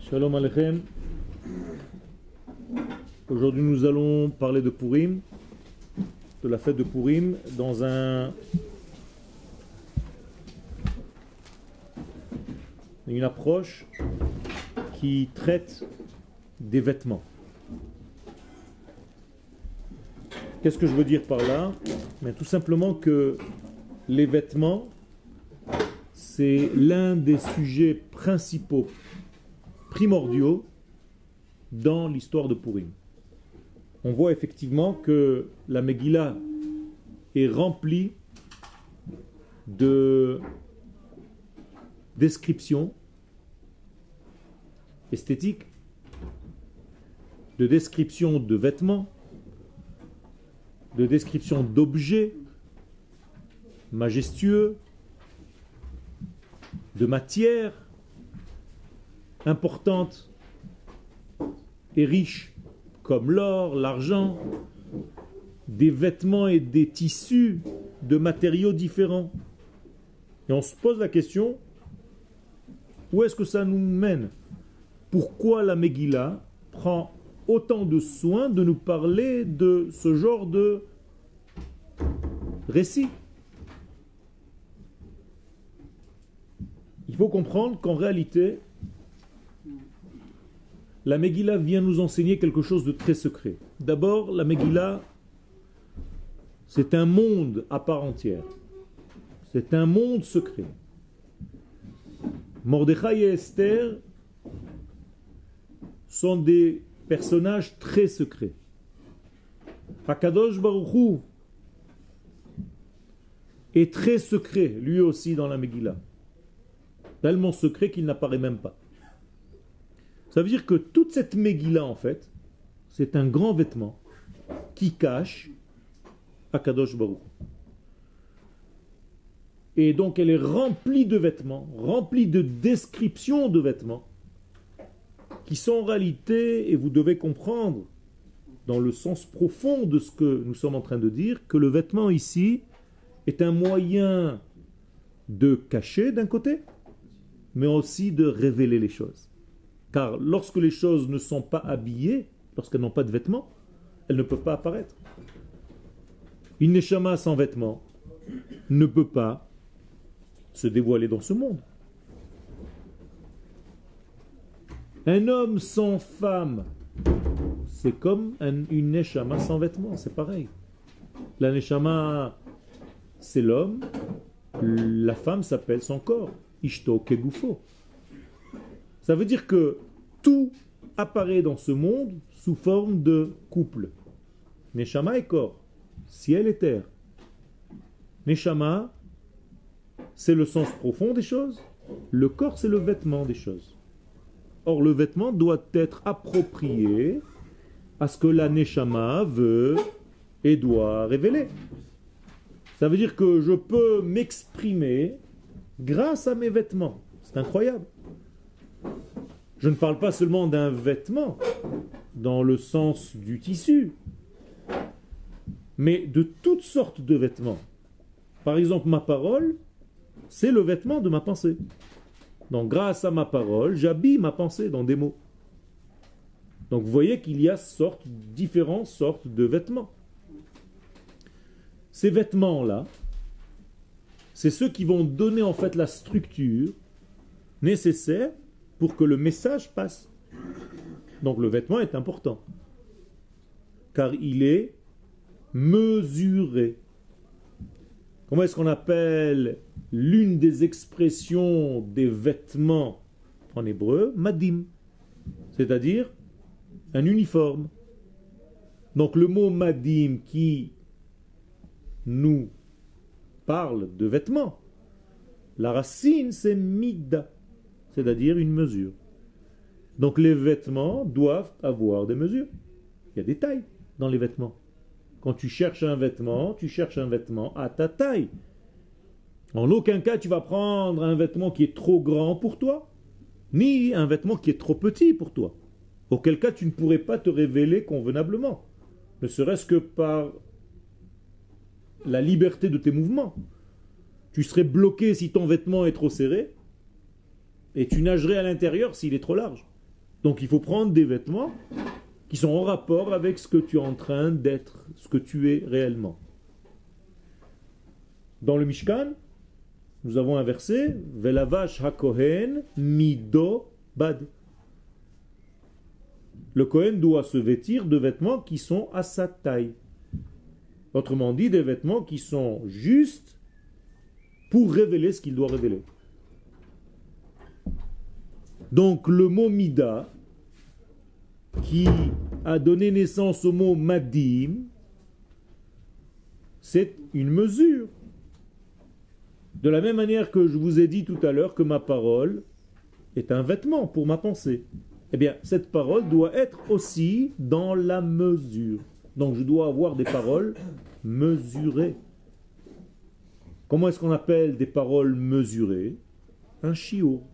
Shalom Alechem. Aujourd'hui, nous allons parler de Purim, de la fête de Purim, dans un une approche qui traite des vêtements. Qu'est-ce que je veux dire par là? Tout simplement que les vêtements, c'est l'un des sujets principaux, primordiaux dans l'histoire de Purim. On voit effectivement que la Megillah est remplie de descriptions esthétiques, de descriptions de vêtements, de descriptions d'objets majestueux, de matières importantes et riches, comme l'or, l'argent, des vêtements et des tissus de matériaux différents. Et on se pose la question, où est-ce que ça nous mène? Pourquoi la Megillah prend autant de soin de nous parler de ce genre de récit? Il faut comprendre qu'en réalité, la Megillah vient nous enseigner quelque chose de très secret. D'abord, la Megillah, c'est un monde à part entière. C'est un monde secret. Mordechai et Esther sont des personnages très secrets. Akadosh Baruchou est très secret, lui aussi, dans la Megillah. Tellement secret qu'il n'apparaît même pas. Ça veut dire que toute cette Megillah, en fait, c'est un grand vêtement qui cache Akadosh Baruch. Et donc elle est remplie de vêtements, remplie de descriptions de vêtements, qui sont en réalité, et vous devez comprendre, dans le sens profond de ce que nous sommes en train de dire, que le vêtement ici est un moyen de cacher d'un côté, mais aussi de révéler les choses. Car lorsque les choses ne sont pas habillées, lorsqu'elles n'ont pas de vêtements, elles ne peuvent pas apparaître. Une neshama sans vêtements ne peut pas se dévoiler dans ce monde. Un homme sans femme, c'est comme une neshama sans vêtements, c'est pareil. La neshama, c'est l'homme, la femme s'appelle son corps. Ishto Kegufo. Ça veut dire que tout apparaît dans ce monde sous forme de couple. Neshama et corps, ciel et terre. Neshama, c'est le sens profond des choses. Le corps, c'est le vêtement des choses. Or, le vêtement doit être approprié à ce que la Neshama veut et doit révéler. Ça veut dire que je peux m'exprimer grâce à mes vêtements. C'est incroyable. Je ne parle pas seulement d'un vêtement dans le sens du tissu, mais de toutes sortes de vêtements. Par exemple, ma parole, c'est le vêtement de ma pensée. Donc grâce à ma parole, j'habille ma pensée dans des mots. Donc vous voyez qu'il y a sortes, différentes sortes de vêtements. Ces vêtements-là, c'est ceux qui vont donner en fait la structure nécessaire pour que le message passe. Donc le vêtement est important, car il est mesuré. Comment est-ce qu'on appelle l'une des expressions des vêtements en hébreu? Madim, c'est-à-dire un uniforme. Donc le mot madim qui nous parle de vêtements. La racine, c'est mida, c'est-à-dire une mesure. Donc les vêtements doivent avoir des mesures. Il y a des tailles dans les vêtements. Quand tu cherches un vêtement, tu cherches un vêtement à ta taille. En aucun cas tu vas prendre un vêtement qui est trop grand pour toi, ni un vêtement qui est trop petit pour toi. Auquel cas tu ne pourrais pas te révéler convenablement, ne serait-ce que par la liberté de tes mouvements. Tu serais bloqué si ton vêtement est trop serré, Et tu nagerais à l'intérieur s'il est trop large. Donc il faut prendre des vêtements qui sont en rapport avec ce que tu es en train d'être, ce que tu es réellement. Dans le Mishkan, nous avons un verset Velavash hakohen mido bad. Le Kohen doit se vêtir de vêtements qui sont à sa taille. Autrement dit, des vêtements qui sont justes pour révéler ce qu'il doit révéler. Donc le mot mida, qui a donné naissance au mot madim, c'est une mesure. De la même manière que je vous ai dit tout à l'heure que ma parole est un vêtement pour ma pensée. Eh bien, cette parole doit être aussi dans la mesure. Donc je dois avoir des paroles mesurées. Comment est-ce qu'on appelle des paroles mesurées? Un chiour.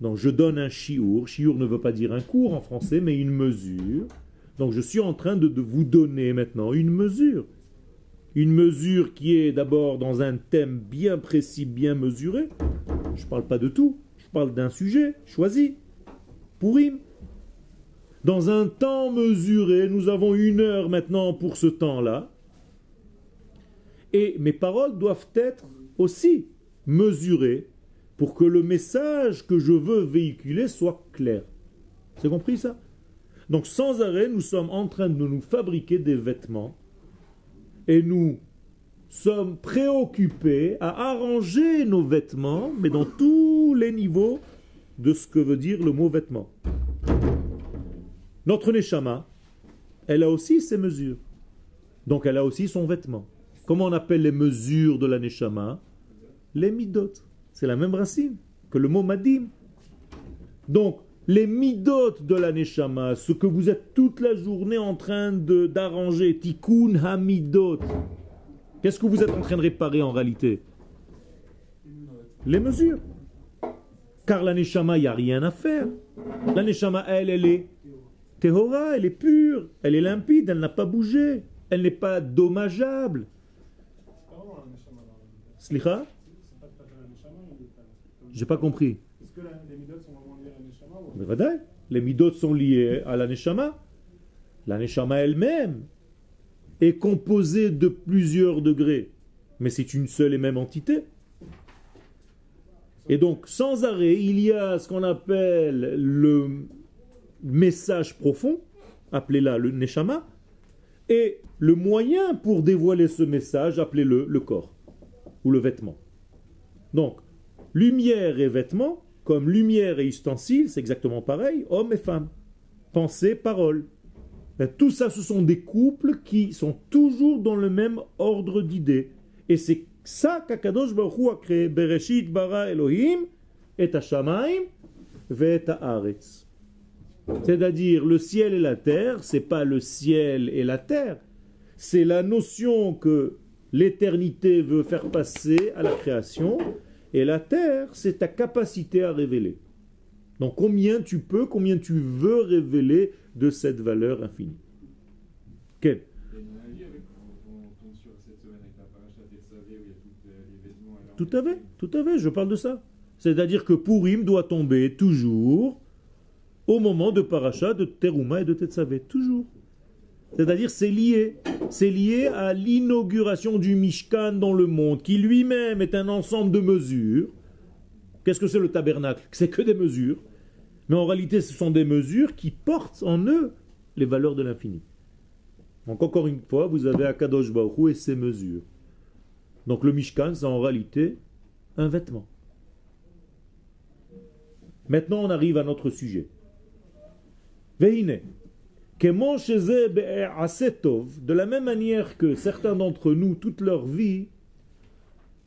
Donc je donne un chiour. Chiour ne veut pas dire un cours en français, mais une mesure. Donc je suis en train de, vous donner maintenant une mesure. Une mesure qui est d'abord dans un thème bien précis, bien mesuré. Je ne parle pas de tout, je parle d'un sujet choisi. Pourim. Dans un temps mesuré, nous avons une heure maintenant pour ce temps-là. Et mes paroles doivent être aussi mesurées pour que le message que je veux véhiculer soit clair. C'est compris ça? Donc sans arrêt, nous sommes en train de nous fabriquer des vêtements et nous sommes préoccupés à arranger nos vêtements, mais dans tous les niveaux de ce que veut dire le mot vêtement. Notre Neshama, elle a aussi ses mesures. Donc elle a aussi son vêtement. Comment on appelle les mesures de la Neshama? Les midot. C'est la même racine que le mot madim. Donc, les midot de la neshama, ce que vous êtes toute la journée en train d'arranger, tikkun hamidot, qu'est-ce que vous êtes en train de réparer en réalité? Les mesures. Car la neshama, il n'y a rien à faire. La neshama, elle, elle est tehora, elle est pure, elle est limpide, elle n'a pas bougé, elle n'est pas dommageable. Slicha? J'ai pas compris. Est-ce que les midot sont vraiment liées à la neshama Les midot sont liés à la neshama. La neshama elle-même est composée de plusieurs degrés, mais c'est une seule et même entité. Et donc, sans arrêt, il y a ce qu'on appelle le message profond, appelez-la le neshama, et le moyen pour dévoiler ce message, appelez-le le corps ou le vêtement. Donc, Lumière et vêtements, comme lumière et ustensiles, c'est exactement pareil, hommes et femmes. Pensée, parole. Ben, tout ça, ce sont des couples qui sont toujours dans le même ordre d'idées. Et c'est ça qu'Akadosh Baruch Hu a créé. Bereshit bara Elohim et Hashamaim ve'et haaretz. C'est-à-dire, le ciel et la terre, c'est pas le ciel et la terre. C'est la notion que l'éternité veut faire passer à la création et la terre, c'est ta capacité à révéler. Donc combien tu peux, combien tu veux révéler de cette valeur infinie. Quel Tout à fait, tout à fait, je parle de ça. C'est-à-dire que Purim doit tomber toujours au moment de Paracha, de Teruma et de Tetzavé, toujours. C'est-à-dire c'est lié. C'est lié à l'inauguration du Mishkan dans le monde, qui lui-même est un ensemble de mesures. Qu'est-ce que c'est le tabernacle? C'est que des mesures. Mais en réalité, ce sont des mesures qui portent en eux les valeurs de l'infini. Donc encore une fois, vous avez Akadosh Baruch et ses mesures. Donc le Mishkan, c'est en réalité un vêtement. Maintenant, on arrive à notre sujet. Veine. De la même manière que certains d'entre nous, toute leur vie,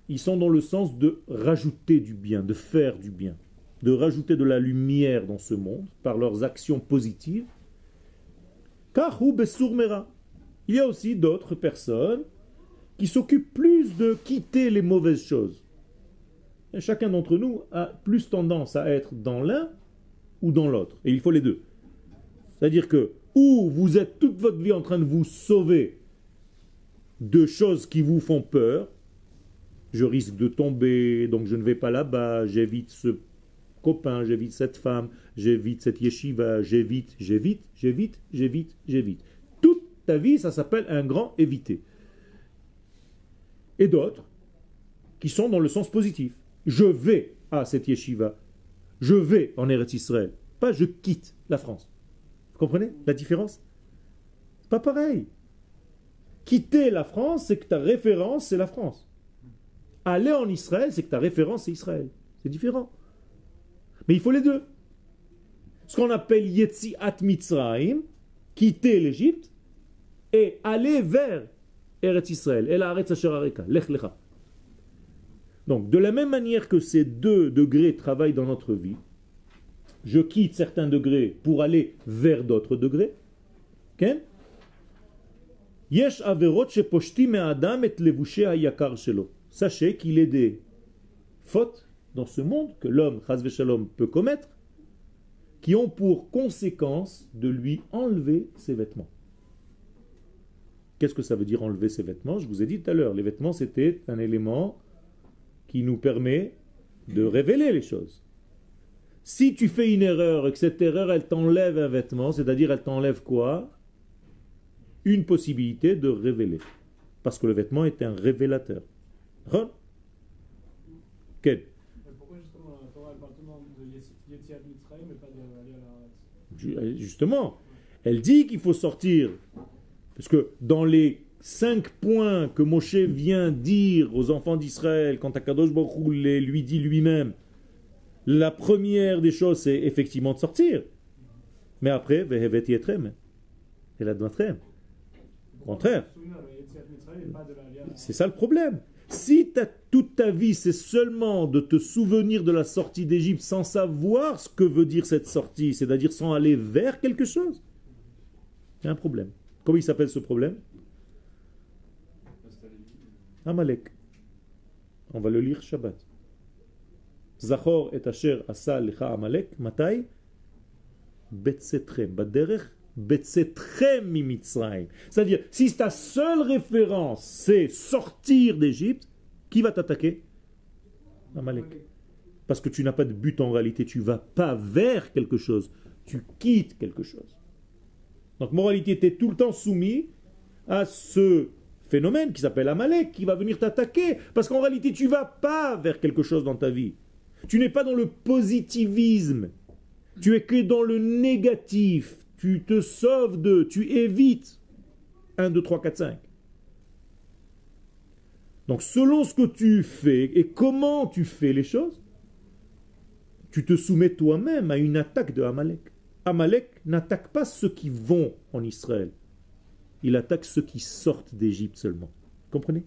ils sont dans le sens de rajouter du bien, de faire du bien, de rajouter de la lumière dans ce monde par leurs actions positives. Il y a aussi d'autres personnes qui s'occupent plus de quitter les mauvaises choses. Chacun d'entre nous a plus tendance à être dans l'un ou dans l'autre. Et il faut les deux. C'est-à-dire que ou vous êtes toute votre vie en train de vous sauver de choses qui vous font peur, je risque de tomber, donc je ne vais pas là-bas, j'évite ce copain, j'évite cette femme, j'évite cette yeshiva, j'évite, j'évite, j'évite, j'évite, j'évite. Toute ta vie, ça s'appelle un grand éviter. Et d'autres qui sont dans le sens positif. Je vais à cette yeshiva, je vais en Eretz Israël, pas je quitte la France. Comprenez la différence? Pas pareil. Quitter la France, c'est que ta référence, c'est la France. Aller en Israël, c'est que ta référence, c'est Israël. C'est différent. Mais il faut les deux. Ce qu'on appelle Yetziat Mitzrayim, quitter l'Égypte, et aller vers Eretz Israël. El Lech Lecha. Donc, de la même manière que ces deux degrés travaillent dans notre vie, je quitte certains degrés pour aller vers d'autres degrés. Sachez qu'il est des fautes dans ce monde que l'homme, shalom, peut commettre, qui ont pour conséquence de lui enlever ses vêtements. Qu'est-ce que ça veut dire enlever ses vêtements? Je vous ai dit tout à l'heure, les vêtements c'était un élément qui nous permet de révéler les choses. Si tu fais une erreur et que cette erreur elle t'enlève un vêtement, c'est-à-dire elle t'enlève quoi? Une possibilité de révéler. Parce que le vêtement est un révélateur. Quel Justement, elle dit qu'il faut sortir. Parce que dans les cinq points que Moshe vient dire aux enfants d'Israël quand Akadosh Baruch les lui dit lui-même, la première des choses, c'est effectivement de sortir. Mais après, Vehevet Yetrem. Et la Au contraire. C'est ça le problème. Si toute ta vie, c'est seulement de te souvenir de la sortie d'Égypte sans savoir ce que veut dire cette sortie, c'est-à-dire sans aller vers quelque chose, il un problème. Comment il s'appelle ce problème? Amalek. On va le lire Shabbat. Zachor et Asher asa lecha Amalek. Matai Betsetrem. Baderech Betsetrem. C'est-à-dire, si ta seule référence c'est sortir d'Égypte, qui va t'attaquer? Amalek. Parce que tu n'as pas de but en réalité, tu vas pas vers quelque chose, tu quittes quelque chose. Donc moralité, tu es tout le temps soumis à ce phénomène qui s'appelle Amalek, qui va venir t'attaquer, parce qu'en réalité, tu vas pas vers quelque chose dans ta vie. Tu n'es pas dans le positivisme, tu es que dans le négatif, tu te sauves de, tu évites 1, 2, 3, 4, 5. Donc selon ce que tu fais et comment tu fais les choses, tu te soumets toi-même à une attaque de Amalek. Amalek n'attaque pas ceux qui vont en Israël il attaque ceux qui sortent d'Égypte seulement. Comprenez?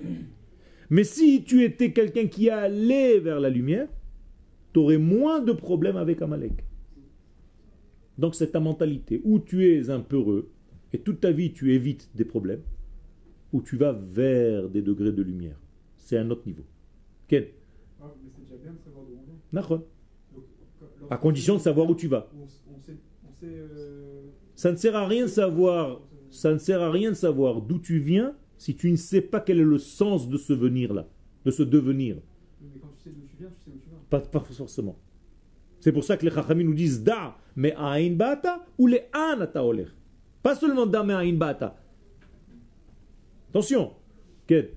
mais si tu étais quelqu'un qui allait vers la lumière, tu aurais moins de problèmes avec Amalek. Donc c'est ta mentalité. Ou tu es un peureux, et toute ta vie tu évites des problèmes, ou tu vas vers des degrés de lumière. C'est un autre niveau. Quel à condition de savoir où tu vas. Euh, ça ne sert à rien de savoir, ça ne sert à rien de savoir d'où tu viens si tu ne sais pas quel est le sens de ce venir-là, de ce devenir. Mais quand tu sais d'où tu viens, tu sais où tu vas. Pas, forcément. C'est pour ça que les Chachamim nous disent da, mais aïn bata ou les anata oler. Pas seulement da, mais aïn bata. Attention. Quel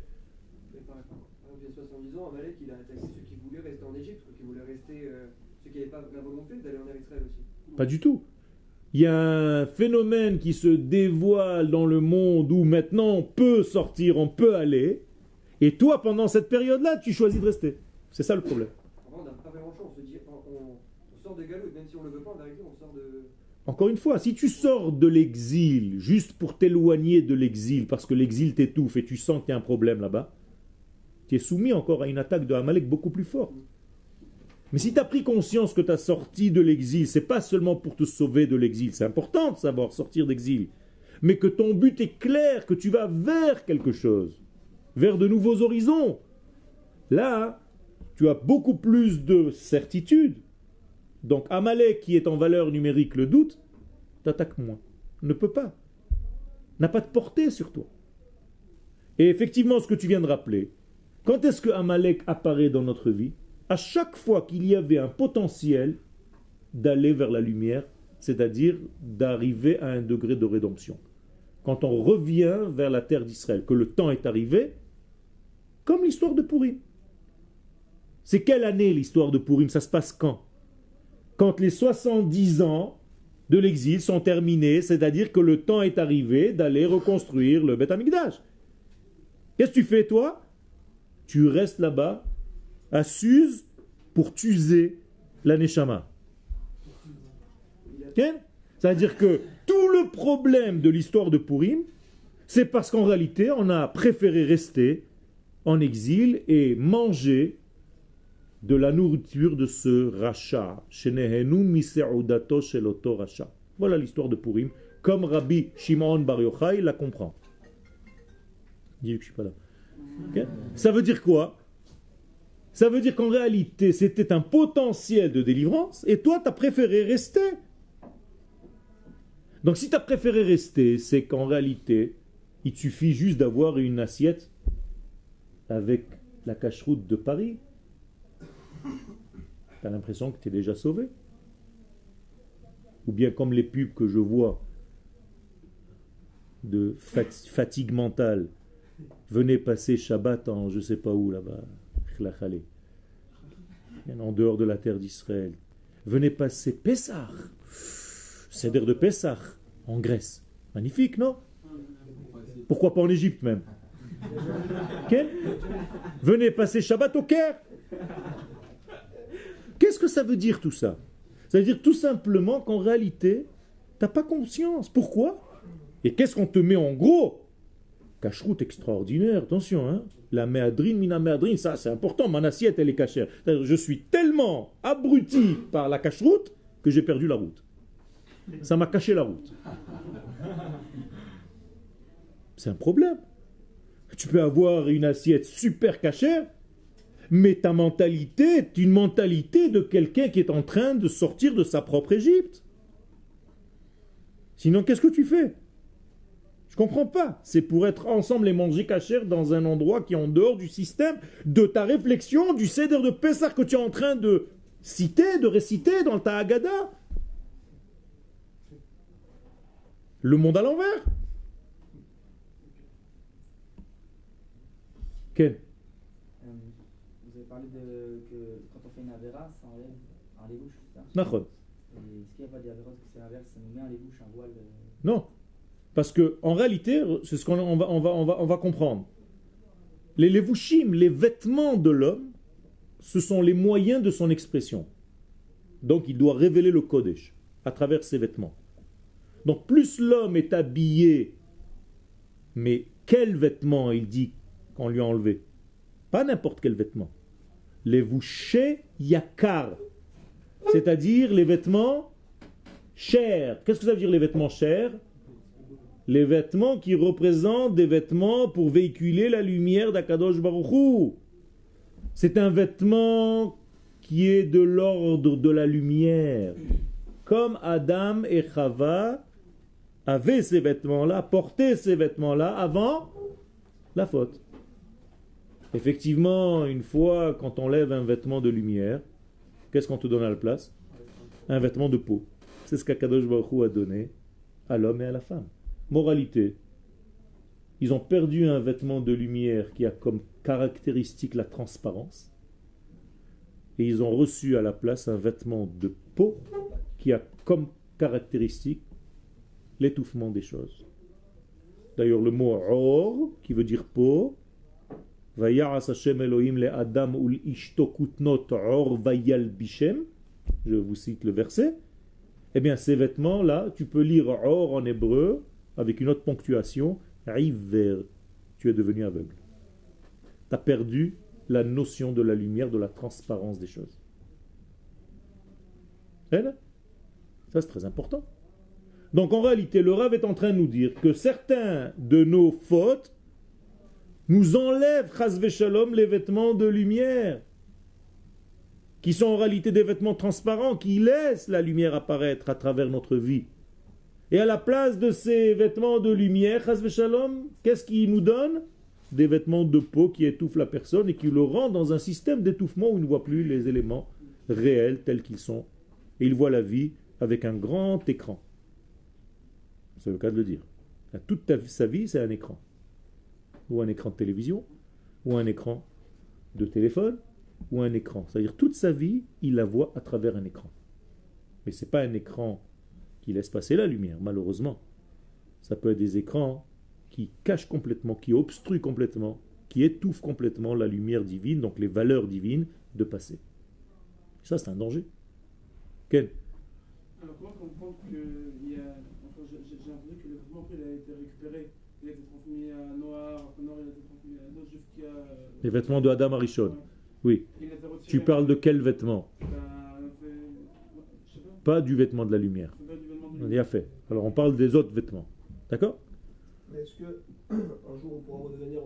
Pas du tout. Il y a un phénomène qui se dévoile dans le monde où maintenant on peut sortir, on peut aller. Et toi, pendant cette période-là, tu choisis de rester. C'est ça le problème. Encore une fois, si tu sors de l'exil juste pour t'éloigner de l'exil, parce que l'exil t'étouffe et tu sens qu'il y a un problème là-bas, tu es soumis encore à une attaque de Amalek beaucoup plus forte. Mais si tu as pris conscience que tu as sorti de l'exil, c'est pas seulement pour te sauver de l'exil, c'est important de savoir sortir d'exil, mais que ton but est clair, que tu vas vers quelque chose, vers de nouveaux horizons. Là, tu as beaucoup plus de certitude. Donc Amalek, qui est en valeur numérique le doute, t'attaque moins. Ne peut pas. N'a pas de portée sur toi. Et effectivement, ce que tu viens de rappeler, Quand est-ce que Amalek apparaît dans notre vie? À chaque fois qu'il y avait un potentiel d'aller vers la lumière, c'est-à-dire d'arriver à un degré de rédemption. Quand on revient vers la terre d'Israël, que le temps est arrivé, comme l'histoire de Purim. C'est quelle année l'histoire de Purim? Ça se passe quand? Quand les 70 ans de l'exil sont terminés, c'est-à-dire que le temps est arrivé d'aller reconstruire le Beth Amikdash. Qu'est-ce que tu fais toi? Tu restes là-bas à Suse pour t'user la Neshama. C'est-à-dire que tout le problème de l'histoire de Purim, c'est parce qu'en réalité, on a préféré rester en exil et manger de la nourriture de ce rachat. Voilà l'histoire de Purim, comme Rabbi Shimon Bar Yochai la comprend. Dis que je suis pas là. Ça veut dire quoi Ça veut dire qu'en réalité, c'était un potentiel de délivrance et toi, tu as préféré rester. Donc si tu as préféré rester, c'est qu'en réalité, il suffit juste d'avoir une assiette avec la cache-route de Paris. Tu as l'impression que tu es déjà sauvé. Ou bien comme les pubs que je vois de fatigue mentale. Venez passer Shabbat en je sais pas où là-bas, en dehors de la terre d'Israël. Venez passer Pessah Seder de Pessah en Grèce. Magnifique, non? Pourquoi pas en Égypte même? Venez passer Shabbat au Caire. Qu'est-ce que ça veut dire tout ça? Ça veut dire tout simplement qu'en réalité, tu n'as pas conscience. Pourquoi? Et qu'est-ce qu'on te met en gros? Cacheroute extraordinaire, attention, hein la méadrine, mina méadrine, ça c'est important, mon assiette elle est cachère. Je suis tellement abruti par la cacheroute que j'ai perdu la route. Ça m'a caché la route. C'est un problème. Tu peux avoir une assiette super cachère, mais ta mentalité est une mentalité de quelqu'un qui est en train de sortir de sa propre Égypte. Sinon, qu'est-ce que tu fais? Je comprends pas. C'est pour être ensemble et manger cachère dans un endroit qui est en dehors du système de ta réflexion, du céder de Pessah que tu es en train de citer, de réciter dans ta Haggadah. le monde à l'envers. Quel euh, Vous avez parlé de que quand on fait une avéra, ça enlève un lébouche, c'est ça? Est-ce qu'il n'y a pas d'avéra que c'est l'inverse, ça nous met un lébouche, un voile euh Non. Parce que en réalité, c'est ce qu'on on va, comprendre. Les levushim, les vêtements de l'homme, ce sont les moyens de son expression. Donc il doit révéler le Kodesh à travers ses vêtements. Donc plus l'homme est habillé, mais quel vêtement il dit qu'on lui a enlevé? Pas n'importe quel vêtement. Les yakar, c'est-à-dire les vêtements chers. Qu'est-ce que ça veut dire les vêtements chers? Les vêtements qui représentent des vêtements pour véhiculer la lumière d'Akadosh Baruchou. C'est un vêtement qui est de l'ordre de la lumière. Comme Adam et Chava avait ces vêtements-là, portait ces vêtements-là avant la faute. Effectivement, une fois, quand on lève un vêtement de lumière, qu'est-ce qu'on te donne à la place? Un vêtement de peau. C'est ce qu'Akadosh Baruch a donné à l'homme et à la femme. Moralité, ils ont perdu un vêtement de lumière qui a comme caractéristique la transparence, et ils ont reçu à la place un vêtement de peau qui a comme caractéristique l'étouffement des choses. D'ailleurs, le mot or, qui veut dire peau, le Adam or Je vous cite le verset. Eh bien, ces vêtements-là, tu peux lire or en hébreu avec une autre ponctuation. Tu es devenu aveugle. Tu as perdu la notion de la lumière, de la transparence des choses. Ça, c'est très important. Donc en réalité, le Rav est en train de nous dire que certains de nos fautes nous enlèvent, shalom, les vêtements de lumière, qui sont en réalité des vêtements transparents, qui laissent la lumière apparaître à travers notre vie. Et à la place de ces vêtements de lumière, qu'est-ce qui nous donne? Des vêtements de peau qui étouffent la personne et qui le rend dans un système d'étouffement où il ne voit plus les éléments réels tels qu'ils sont. Et il voit la vie avec un grand écran. C'est le cas de le dire. Toute sa vie, c'est un écran. Ou un écran de télévision, ou un écran de téléphone, ou un écran. C'est-à-dire toute sa vie, il la voit à travers un écran. Mais ce n'est pas un écran qui laisse passer la lumière, malheureusement. Ça peut être des écrans qui cachent complètement, qui obstruent complètement, qui étouffent complètement la lumière divine, donc les valeurs divines, de passer. Ça, c'est un danger. Quel Alors, comment comprendre qu'il y a. Enfin, j'ai entendu que le vêtement, après, il a été récupéré. Il a été transmis à Noir, Noir, il a été transmis à d'autres jusqu'à. Euh, les vêtements de Adam Arishon. Oui. Tu parles de quel vêtement? Ben, pas du vêtement de la lumière. On y a fait. Alors on parle des autres vêtements. D'accord? Est-ce que un jour on pourra redevenir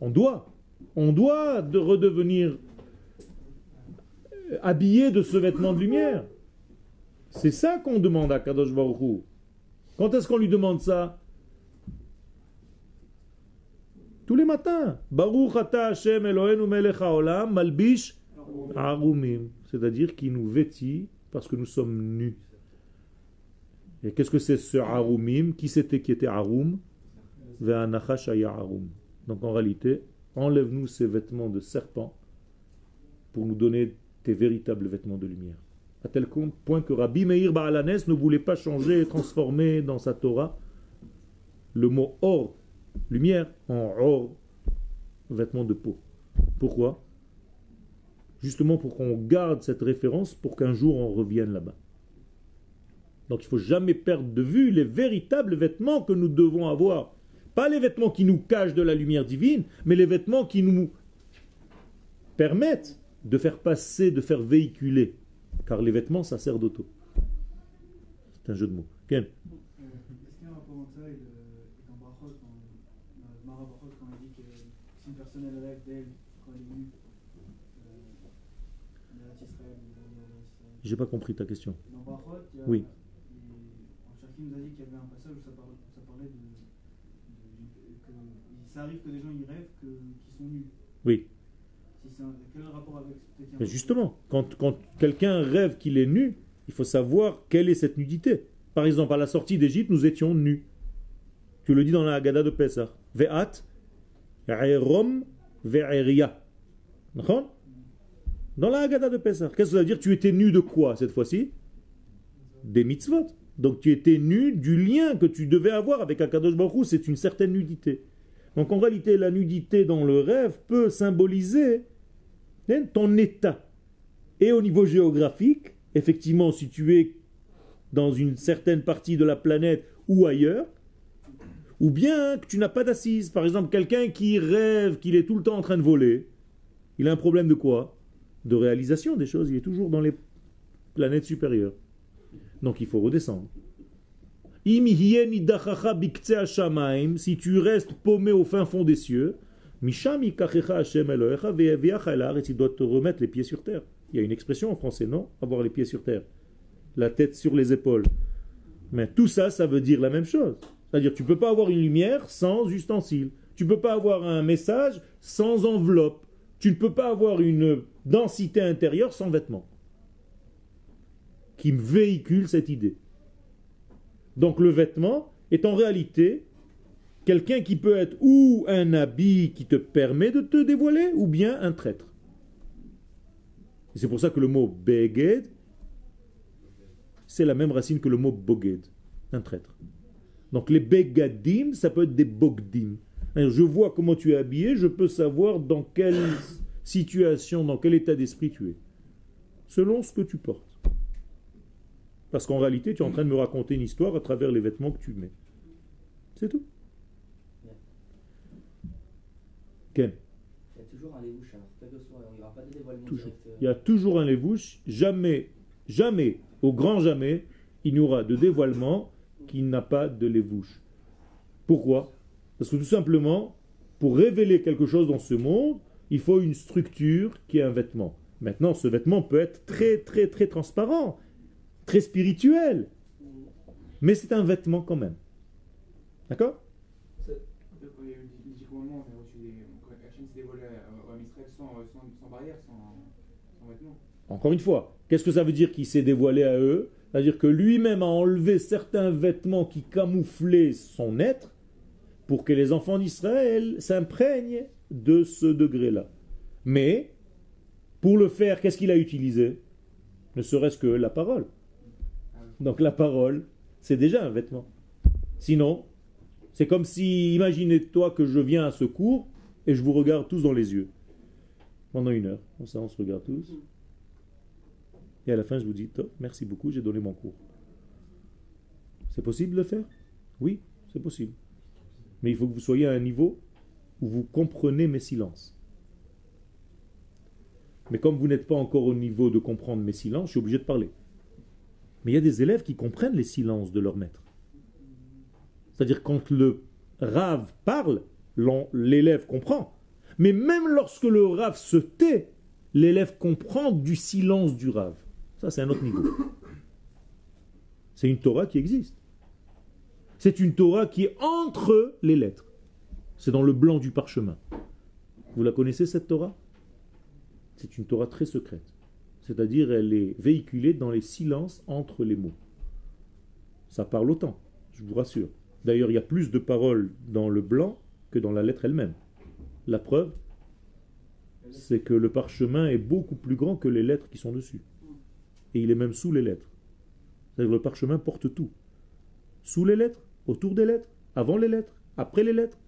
On doit. On doit de redevenir habillé de ce vêtement de lumière. C'est ça qu'on demande à Kadosh Baruch Quand est-ce qu'on lui demande ça? Tous les matins. Baruch ata Hashem Eloheinu melech haolam malbish arumim. C'est-à-dire qu'il nous vêtit parce que nous sommes nus. Et qu'est-ce que c'est ce Arumim? Qui c'était qui était Arum? Arum. Donc en réalité, enlève-nous ces vêtements de serpent pour nous donner tes véritables vêtements de lumière. À tel point que Rabbi Meir Baalanes ne voulait pas changer et transformer dans sa Torah le mot or, lumière, en or, vêtements de peau. Pourquoi? Justement pour qu'on garde cette référence pour qu'un jour on revienne là-bas. Donc il ne faut jamais perdre de vue les véritables vêtements que nous devons avoir. Pas les vêtements qui nous cachent de la lumière divine, mais les vêtements qui nous permettent de faire passer, de faire véhiculer. Car les vêtements, ça sert d'auto. C'est un jeu de mots. Ken Est-ce qu'il y a un rapport entre ça et dans Brachot, dans Mara Brachot, quand il dit que si une personne elle rêve d'elle quand elle est nue, euh, Israël, J'ai pas compris ta question. Dans Brachot, il y a, oui qui nous a dit qu'il y avait un passage où ça parlait, ça parlait de, que ça arrive que des gens y rêvent que, qui sont nus. Oui. Si un, quel rapport avec Mais justement, quand, quand quelqu'un rêve qu'il est nu, il faut savoir quelle est cette nudité. Par exemple, à la sortie d'Égypte, nous étions nus. Tu le dis dans la Haggadah de Pesach. Ve'at, rom, ve'eria. Dans la Haggadah de Pesach. Qu'est-ce que ça veut dire? Tu étais nu de quoi cette fois-ci? Des mitzvot. Donc tu étais nu du lien que tu devais avoir avec Akadosh Baruch c'est une certaine nudité. Donc en réalité, la nudité dans le rêve peut symboliser hein, ton état. Et au niveau géographique, effectivement, si tu es dans une certaine partie de la planète ou ailleurs, ou bien que tu n'as pas d'assise. Par exemple, quelqu'un qui rêve qu'il est tout le temps en train de voler, il a un problème de quoi? De réalisation des choses, il est toujours dans les planètes supérieures. Donc il faut redescendre. Si tu restes paumé au fin fond des cieux, il doit te remettre les pieds sur terre. Il y a une expression en français, non? Avoir les pieds sur terre. La tête sur les épaules. Mais tout ça, ça veut dire la même chose. C'est-à-dire, tu ne peux pas avoir une lumière sans ustensile. Tu ne peux pas avoir un message sans enveloppe. Tu ne peux pas avoir une densité intérieure sans vêtements qui véhicule cette idée. Donc le vêtement est en réalité quelqu'un qui peut être ou un habit qui te permet de te dévoiler, ou bien un traître. c'est pour ça que le mot beged, c'est la même racine que le mot boged, un traître. Donc les begadim, ça peut être des bogdim. Je vois comment tu es habillé, je peux savoir dans quelle situation, dans quel état d'esprit tu es, selon ce que tu portes. Parce qu'en réalité, tu es en train de me raconter une histoire à travers les vêtements que tu mets. C'est tout. Ken Il y a toujours un lévouche. Il y a toujours un lévouche. Jamais, jamais, au grand jamais, il n'y aura de dévoilement qui n'a pas de lévouche. Pourquoi? Parce que tout simplement, pour révéler quelque chose dans ce monde, il faut une structure qui est un vêtement. Maintenant, ce vêtement peut être très, très, très transparent très spirituel. Mais c'est un vêtement quand même. D'accord? Encore une fois, qu'est-ce que ça veut dire qu'il s'est dévoilé à eux? C'est-à-dire que lui-même a enlevé certains vêtements qui camouflaient son être pour que les enfants d'Israël s'imprègnent de ce degré-là. Mais, pour le faire, qu'est-ce qu'il a utilisé? Ne serait-ce que la parole. Donc la parole, c'est déjà un vêtement. Sinon, c'est comme si, imaginez-toi que je viens à ce cours et je vous regarde tous dans les yeux. Pendant une heure. on se regarde tous. Et à la fin, je vous dis, merci beaucoup, j'ai donné mon cours. C'est possible de le faire? Oui, c'est possible. Mais il faut que vous soyez à un niveau où vous comprenez mes silences. Mais comme vous n'êtes pas encore au niveau de comprendre mes silences, je suis obligé de parler. Mais il y a des élèves qui comprennent les silences de leur maître. C'est-à-dire quand le rave parle, l'élève comprend. Mais même lorsque le rave se tait, l'élève comprend du silence du rave. Ça, c'est un autre niveau. C'est une Torah qui existe. C'est une Torah qui est entre les lettres. C'est dans le blanc du parchemin. Vous la connaissez, cette Torah? C'est une Torah très secrète. C'est-à-dire, elle est véhiculée dans les silences entre les mots. Ça parle autant, je vous rassure. D'ailleurs, il y a plus de paroles dans le blanc que dans la lettre elle-même. La preuve, c'est que le parchemin est beaucoup plus grand que les lettres qui sont dessus. Et il est même sous les lettres. C'est-à-dire le parchemin porte tout. Sous les lettres, autour des lettres, avant les lettres, après les lettres.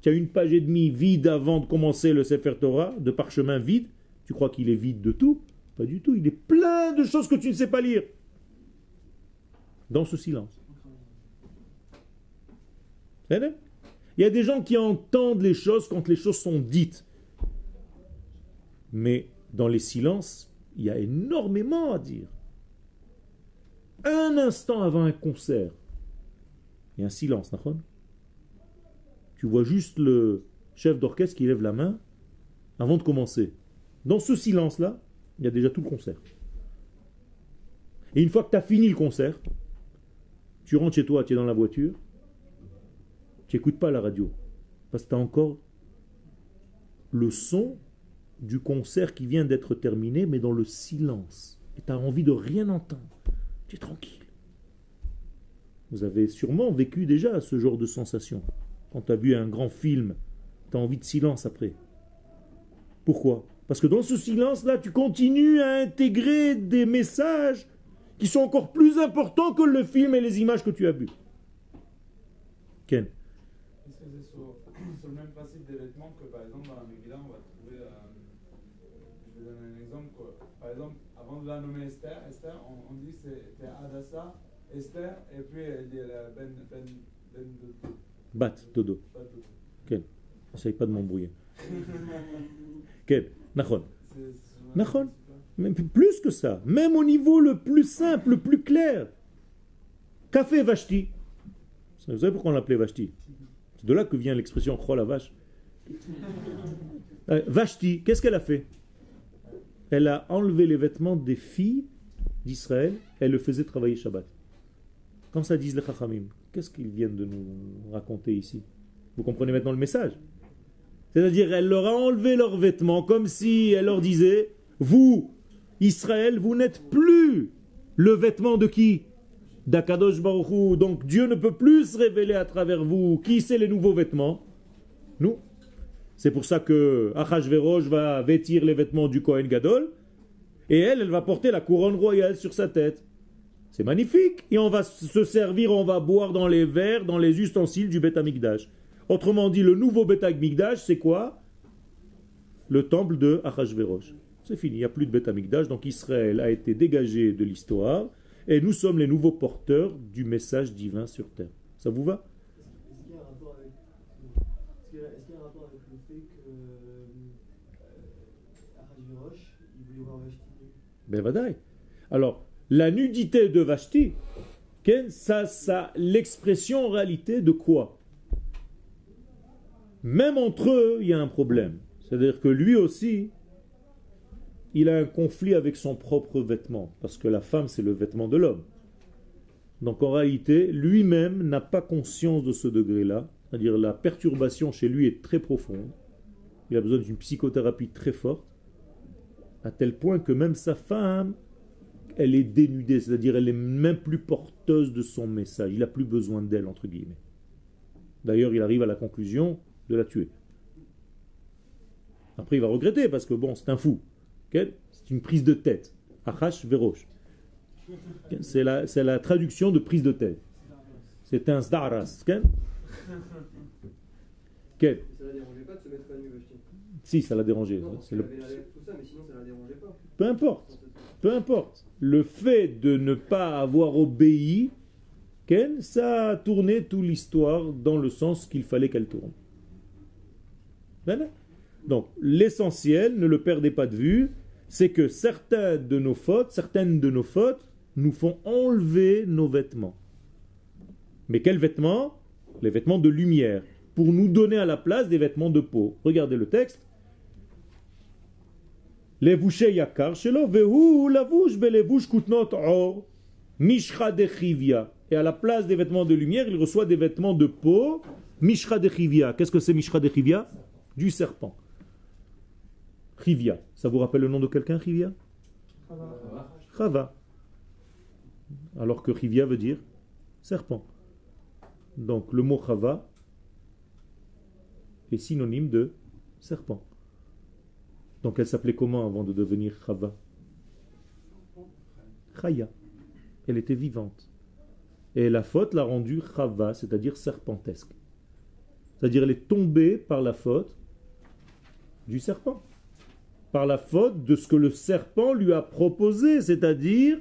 Tu as une page et demie vide avant de commencer le Sefer Torah, de parchemin vide. Tu crois qu'il est vide de tout Pas du tout. Il est plein de choses que tu ne sais pas lire. Dans ce silence. Il y a des gens qui entendent les choses quand les choses sont dites. Mais dans les silences, il y a énormément à dire. Un instant avant un concert, il y a un silence, Tu vois juste le chef d'orchestre qui lève la main avant de commencer. Dans ce silence-là, il y a déjà tout le concert. Et une fois que tu as fini le concert, tu rentres chez toi, tu es dans la voiture, tu n'écoutes pas la radio. Parce que tu as encore le son du concert qui vient d'être terminé, mais dans le silence. Et tu as envie de rien entendre. Tu es tranquille. Vous avez sûrement vécu déjà ce genre de sensation. Quand tu as vu un grand film, tu as envie de silence après. Pourquoi? Parce que dans ce silence-là, tu continues à intégrer des messages qui sont encore plus importants que le film et les images que tu as vues. Ken sur le même principe des vêtements que par exemple dans la Megillah, on va trouver. Euh, je vais donner un exemple. Quoi. Par exemple, avant de la nommer Esther, Esther on, on dit c'était Adassa, Esther, et puis elle dit la Ben, ben, ben Dodo. Bat Dodo. Quel Essaye pas de m'embrouiller. Quel Nachon. Nachon. Plus que ça, même au niveau le plus simple, le plus clair. Café Vashti. Vous savez pourquoi on l'appelait Vashti? C'est de là que vient l'expression Chol la vache. Euh, Vashti, qu'est-ce qu'elle a fait? Elle a enlevé les vêtements des filles d'Israël, elle le faisait travailler Shabbat. Comme ça disent les Chachamim. Qu'est-ce qu'ils viennent de nous raconter ici? Vous comprenez maintenant le message? C'est-à-dire, elle leur a enlevé leurs vêtements comme si elle leur disait Vous, Israël, vous n'êtes plus le vêtement de qui? d'Akadosh Baruchou. Donc Dieu ne peut plus se révéler à travers vous. Qui c'est les nouveaux vêtements? Nous. C'est pour ça que Achashverosh va vêtir les vêtements du Kohen Gadol et elle, elle va porter la couronne royale sur sa tête. C'est magnifique. Et on va se servir, on va boire dans les verres, dans les ustensiles du Beth Amikdash. Autrement dit, le nouveau Beth Amikdash, c'est quoi? Le temple de Achashverosh. C'est fini, il n'y a plus de Beth Amikdash, donc Israël a été dégagé de l'histoire et nous sommes les nouveaux porteurs du message divin sur terre. Ça vous va? Est-ce qu'il y a un rapport avec, le fait que euh, il voulait voir Vashti? Ben vadaï. Alors, la nudité de Vashti, ça, ça l'expression en réalité de quoi? Même entre eux, il y a un problème. C'est-à-dire que lui aussi, il a un conflit avec son propre vêtement, parce que la femme, c'est le vêtement de l'homme. Donc en réalité, lui-même n'a pas conscience de ce degré-là, c'est-à-dire la perturbation chez lui est très profonde, il a besoin d'une psychothérapie très forte, à tel point que même sa femme, elle est dénudée, c'est-à-dire elle est même plus porteuse de son message. Il n'a plus besoin d'elle, entre guillemets. D'ailleurs, il arrive à la conclusion de la tuer. Après, il va regretter parce que bon, c'est un fou. C'est une prise de tête. Achash verosh. C'est la, la traduction de prise de tête. C'est un zdaras. Quel Ça la dérangeait pas de se mettre à nu, Si, ça l'a dérangé. Non, parce le- avait la lèvre, tout ça, mais sinon ça la dérangeait pas. Peu importe. Peu importe. Le fait de ne pas avoir obéi, ça a tourné toute l'histoire dans le sens qu'il fallait qu'elle tourne. Donc, l'essentiel, ne le perdez pas de vue, c'est que certaines de nos fautes, certaines de nos fautes nous font enlever nos vêtements. Mais quels vêtements? Les vêtements de lumière, pour nous donner à la place des vêtements de peau. Regardez le texte. Et à la place des vêtements de lumière, il reçoit des vêtements de peau, mishra dechivia. Qu'est-ce que c'est mishra dechivia du serpent. Chivia. Ça vous rappelle le nom de quelqu'un, Chivia Chava. Alors que Chivia veut dire serpent. Donc le mot Chava est synonyme de serpent. Donc elle s'appelait comment avant de devenir Chava? Chaya. Elle était vivante. Et la faute l'a rendue Chava, c'est-à-dire serpentesque. C'est-à-dire elle est tombée par la faute du serpent. Par la faute de ce que le serpent lui a proposé, c'est-à-dire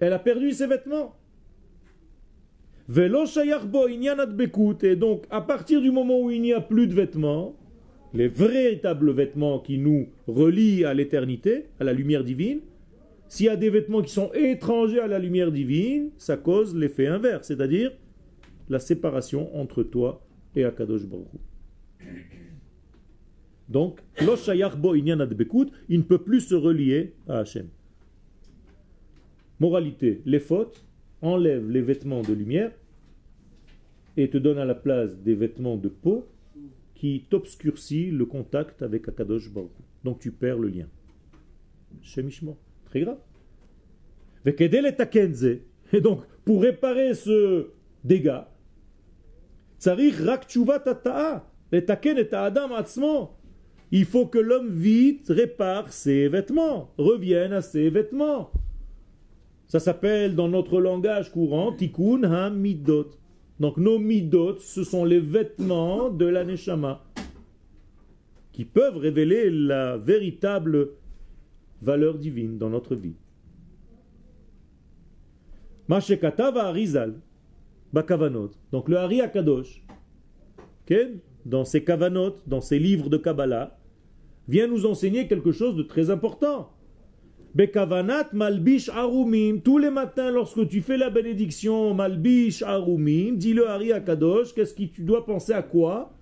elle a perdu ses vêtements. Velo. Et donc, à partir du moment où il n'y a plus de vêtements, les véritables vêtements qui nous relient à l'éternité, à la lumière divine, s'il y a des vêtements qui sont étrangers à la lumière divine, ça cause l'effet inverse, c'est-à-dire la séparation entre toi et Akadosh Baruch. Donc, il ne peut plus se relier à Hachem. Moralité, les fautes enlèvent les vêtements de lumière et te donnent à la place des vêtements de peau qui t'obscurcit le contact avec Akadosh Baruch. Donc tu perds le lien. Shemishmo. Très grave. Et. Et donc, pour réparer ce dégât, tsarich rak tshuvat hata'a, letaken et adam atzmo. Il faut que l'homme vite répare ses vêtements, revienne à ses vêtements. Ça s'appelle dans notre langage courant tikkun ha-midot. Donc nos midot, ce sont les vêtements de la neshama qui peuvent révéler la véritable valeur divine dans notre vie. Mashekatav Harizal, Bakavanot. Donc le Hari Akadosh, dans ses kavanot, dans ses livres de Kabbalah, vient nous enseigner quelque chose de très important. Bekavanat Malbish Arumim. Tous les matins, lorsque tu fais la bénédiction Malbish Arumim, dis-le Hari Akadosh, qu'est-ce que tu dois penser à quoi?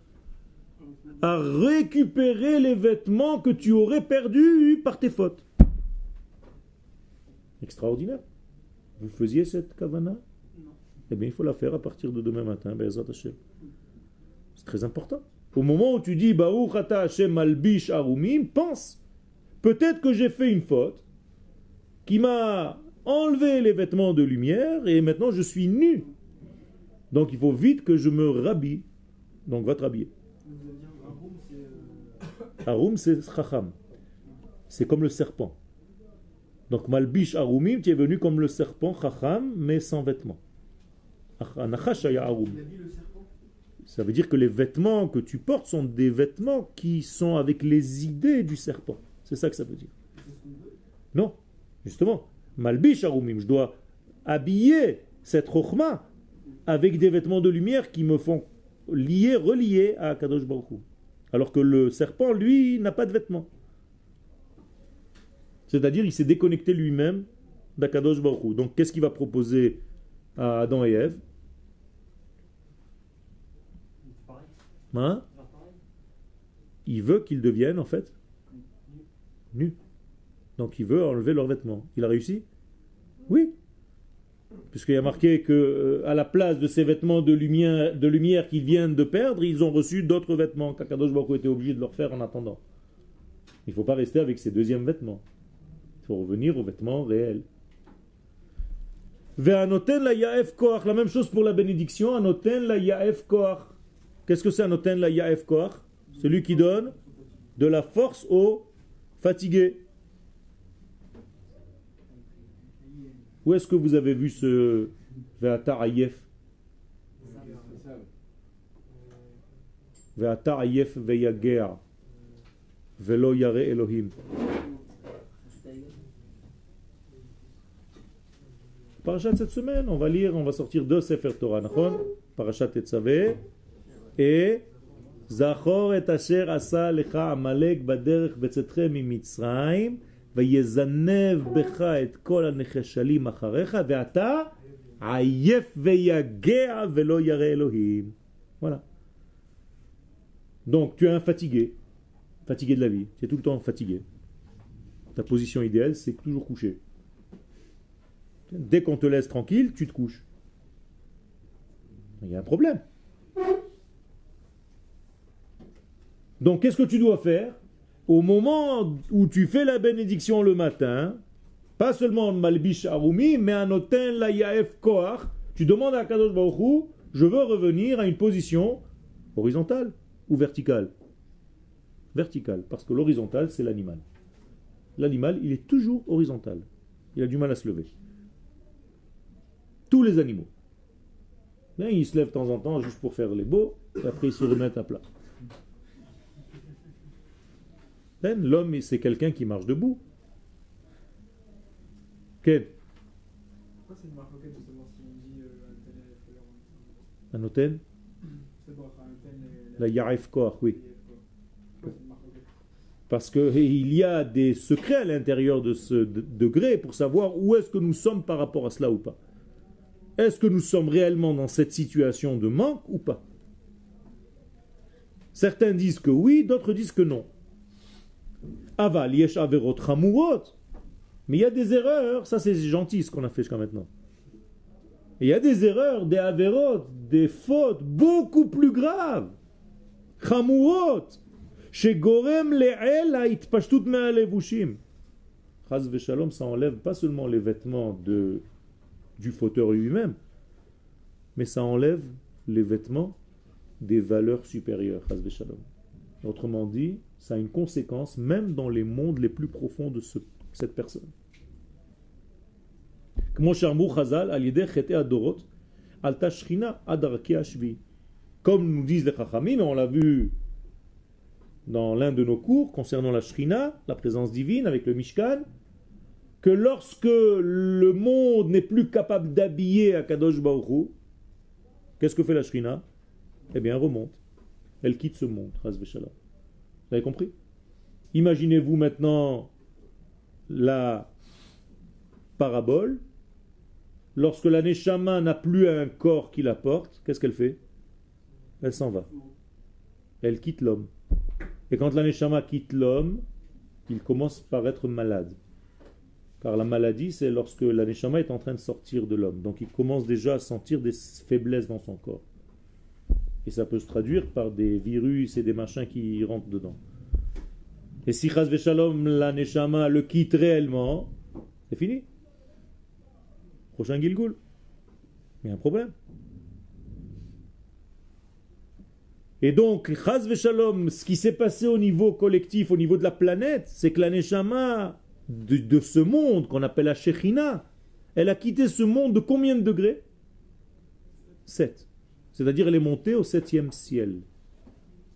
À récupérer les vêtements que tu aurais perdus par tes fautes. Extraordinaire. Vous faisiez cette kavana? Non. Eh bien, il faut la faire à partir de demain matin, Hashem. C'est très important. Au moment où tu dis Baruch ata Hashem malbish arumim, pense. Peut-être que j'ai fait une faute qui m'a enlevé les vêtements de lumière et maintenant je suis nu. Donc il faut vite que je me rhabille. Donc va te rhabiller. Room, c'est. euh, Arum, c'est chacham. C'est comme le serpent. Donc malbish arumim, tu es venu comme le serpent chacham, mais sans vêtements. Arum. Il a dit le serpent. Ça veut dire que les vêtements que tu portes sont des vêtements qui sont avec les idées du serpent. C'est ça que ça veut dire. Non, justement. Malbish arumim, je dois habiller cette chokhmah avec des vêtements de lumière qui me font lier, relier à Kadosh Baruch. Alors que le serpent, lui, n'a pas de vêtements. C'est-à-dire, il s'est déconnecté lui-même d'Akadosh Baruch. Donc, qu'est-ce qu'il va proposer à Adam et Ève C'est pareil. Hein. Il veut qu'ils deviennent, en fait, nus. Donc, il veut enlever leurs vêtements. Il a réussi? Oui. Puisqu'il a marqué que euh, à la place de ces vêtements de lumière, qu'ils viennent de perdre, ils ont reçu d'autres vêtements qu'Akadosh Baruch était obligé de leur faire en attendant. Il ne faut pas rester avec ses deuxièmes vêtements. Il faut revenir aux vêtements réels. La même chose pour la bénédiction. Anoten la yaef. Qu'est-ce que c'est anoten la yaef koach Celui qui donne de la force aux fatigués. Où est-ce que vous avez vu ce Ve'atar ayef Ve'atar ayef ve'yager. Ve'lo yare Elohim. Parachat cette semaine, on va lire, on va sortir deux Sefer Torah, Parachat Tetzavé et Zachor et asher asa lecha amalek baderech betzetchem mimitzrayim ויזנב בך את כל הנחשלים אחריך, ואתה עייף ויגע ולא ירא אלוהים. Voilà. Donc tu es un fatigué, fatigué de la vie, tu es tout le temps fatigué. Ta position idéale, c'est toujours couché. Dès qu'on te laisse tranquille, tu te couches. Il y a un problème. Donc qu'est-ce que tu dois faire Au moment où tu fais la bénédiction le matin, pas seulement Malbish Arumi, mais un Oten la Koach, tu demandes à Kadosh Baruch Hu, je veux revenir à une position horizontale ou verticale? Verticale, parce que l'horizontal, c'est l'animal. L'animal, il est toujours horizontal. Il a du mal à se lever. Tous les animaux. Mais ils se lèvent de temps en temps juste pour faire les beaux, et après ils se remettent à plat. Ben, L'homme, c'est quelqu'un qui marche debout. Quel? Pourquoi c'est une marque auquel justement si on dit euh, un hôtel est La Yaref Koach, oui. Pourquoi c'est une marque auquel? Parce qu'il y a des secrets à l'intérieur de ce de- degré pour savoir où est-ce que nous sommes par rapport à cela ou pas. Est-ce que nous sommes réellement dans cette situation de manque ou pas? Certains disent que oui, d'autres disent que non. Aval, yesh averot Mais il y a des erreurs, ça c'est gentil ce qu'on a fait jusqu'à maintenant. Il y a des erreurs, des averot, des fautes beaucoup plus graves. Chamuot, chez Gorem me'alevushim. Chaz veshalom, ça enlève pas seulement les vêtements du fauteur lui-même, mais ça enlève les vêtements des valeurs supérieures. Chaz veshalom. Autrement dit, ça a une conséquence même dans les mondes les plus profonds de cette personne. Comme nous disent les Chachamim, on l'a vu dans l'un de nos cours concernant la Shrina, la présence divine avec le Mishkan, que lorsque le monde n'est plus capable d'habiller à Kadosh Baruch qu'est-ce que fait la Shrina? Eh bien, elle remonte. Elle quitte ce monde. Vous avez compris? Imaginez-vous maintenant la parabole. Lorsque la Neshama n'a plus un corps qui la porte, qu'est-ce qu'elle fait? Elle s'en va. Elle quitte l'homme. Et quand l'aneshama quitte l'homme, il commence par être malade. Car la maladie, c'est lorsque l'aneshama est en train de sortir de l'homme. Donc il commence déjà à sentir des faiblesses dans son corps. Et ça peut se traduire par des virus et des machins qui rentrent dedans. Et si Chaz Veshalom, l'aneshama le quitte réellement, c'est fini. Prochain Gilgul. Il y a un problème. Et donc, Chaz Veshalom, ce qui s'est passé au niveau collectif, au niveau de la planète, c'est que la Neshama de, ce monde qu'on appelle la Shechina, elle a quitté ce monde de combien de degrés? 7. C'est-à-dire, elle est montée au septième ciel.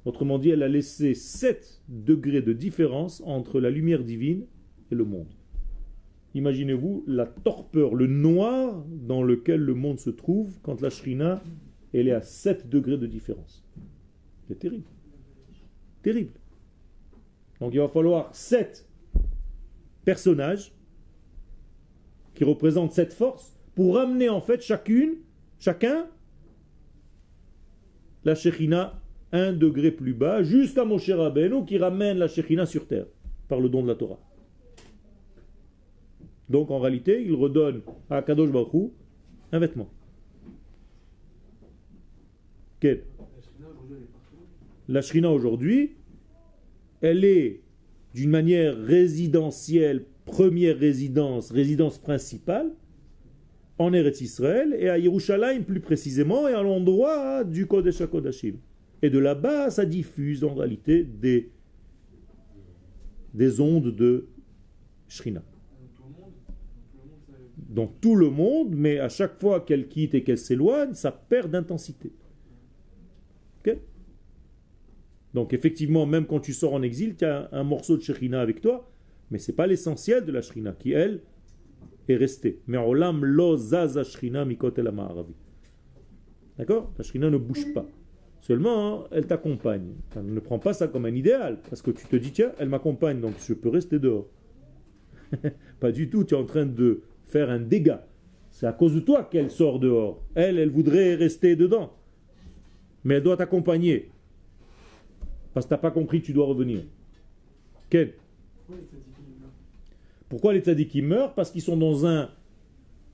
Autrement dit, elle a laissé 7 degrés de différence entre la lumière divine et le monde. Imaginez-vous la torpeur, le noir dans lequel le monde se trouve quand la Shrina, elle est à 7 degrés de différence. C'est terrible. Terrible. Donc il va falloir sept personnages qui représentent cette force pour ramener en fait chacune, chacun, la Shekhinah un degré plus bas jusqu'à Moshe Rabbeinu qui ramène la Shekhinah sur terre par le don de la Torah. Donc en réalité, il redonne à Kadosh Baruch un vêtement. Quel? La Shrina aujourd'hui, elle est d'une manière résidentielle, première résidence, résidence principale, en Eretz Israël et à Yerushalayim plus précisément et à l'endroit du Kodesh HaKodashim. Et de là-bas, ça diffuse en réalité des, des ondes de Shrina. Dans tout le monde, mais à chaque fois qu'elle quitte et qu'elle s'éloigne, ça perd d'intensité. Donc effectivement, même quand tu sors en exil, tu as un morceau de Shrina avec toi, mais ce n'est pas l'essentiel de la Shrina qui, elle, est restée. Mais olam lo zaza Shrina mikot el ma'aravi. D'accord La Shrina ne bouge pas. Seulement, elle t'accompagne. Ne prends pas ça comme un idéal, parce que tu te dis, tiens, elle m'accompagne, donc je peux rester dehors. pas du tout, tu es en train de faire un dégât. C'est à cause de toi qu'elle sort dehors. Elle, elle voudrait rester dedans. Mais elle doit t'accompagner. Parce que tu n'as pas compris, tu dois revenir. Quel Pourquoi les tzadikim meurent? Parce qu'ils sont dans un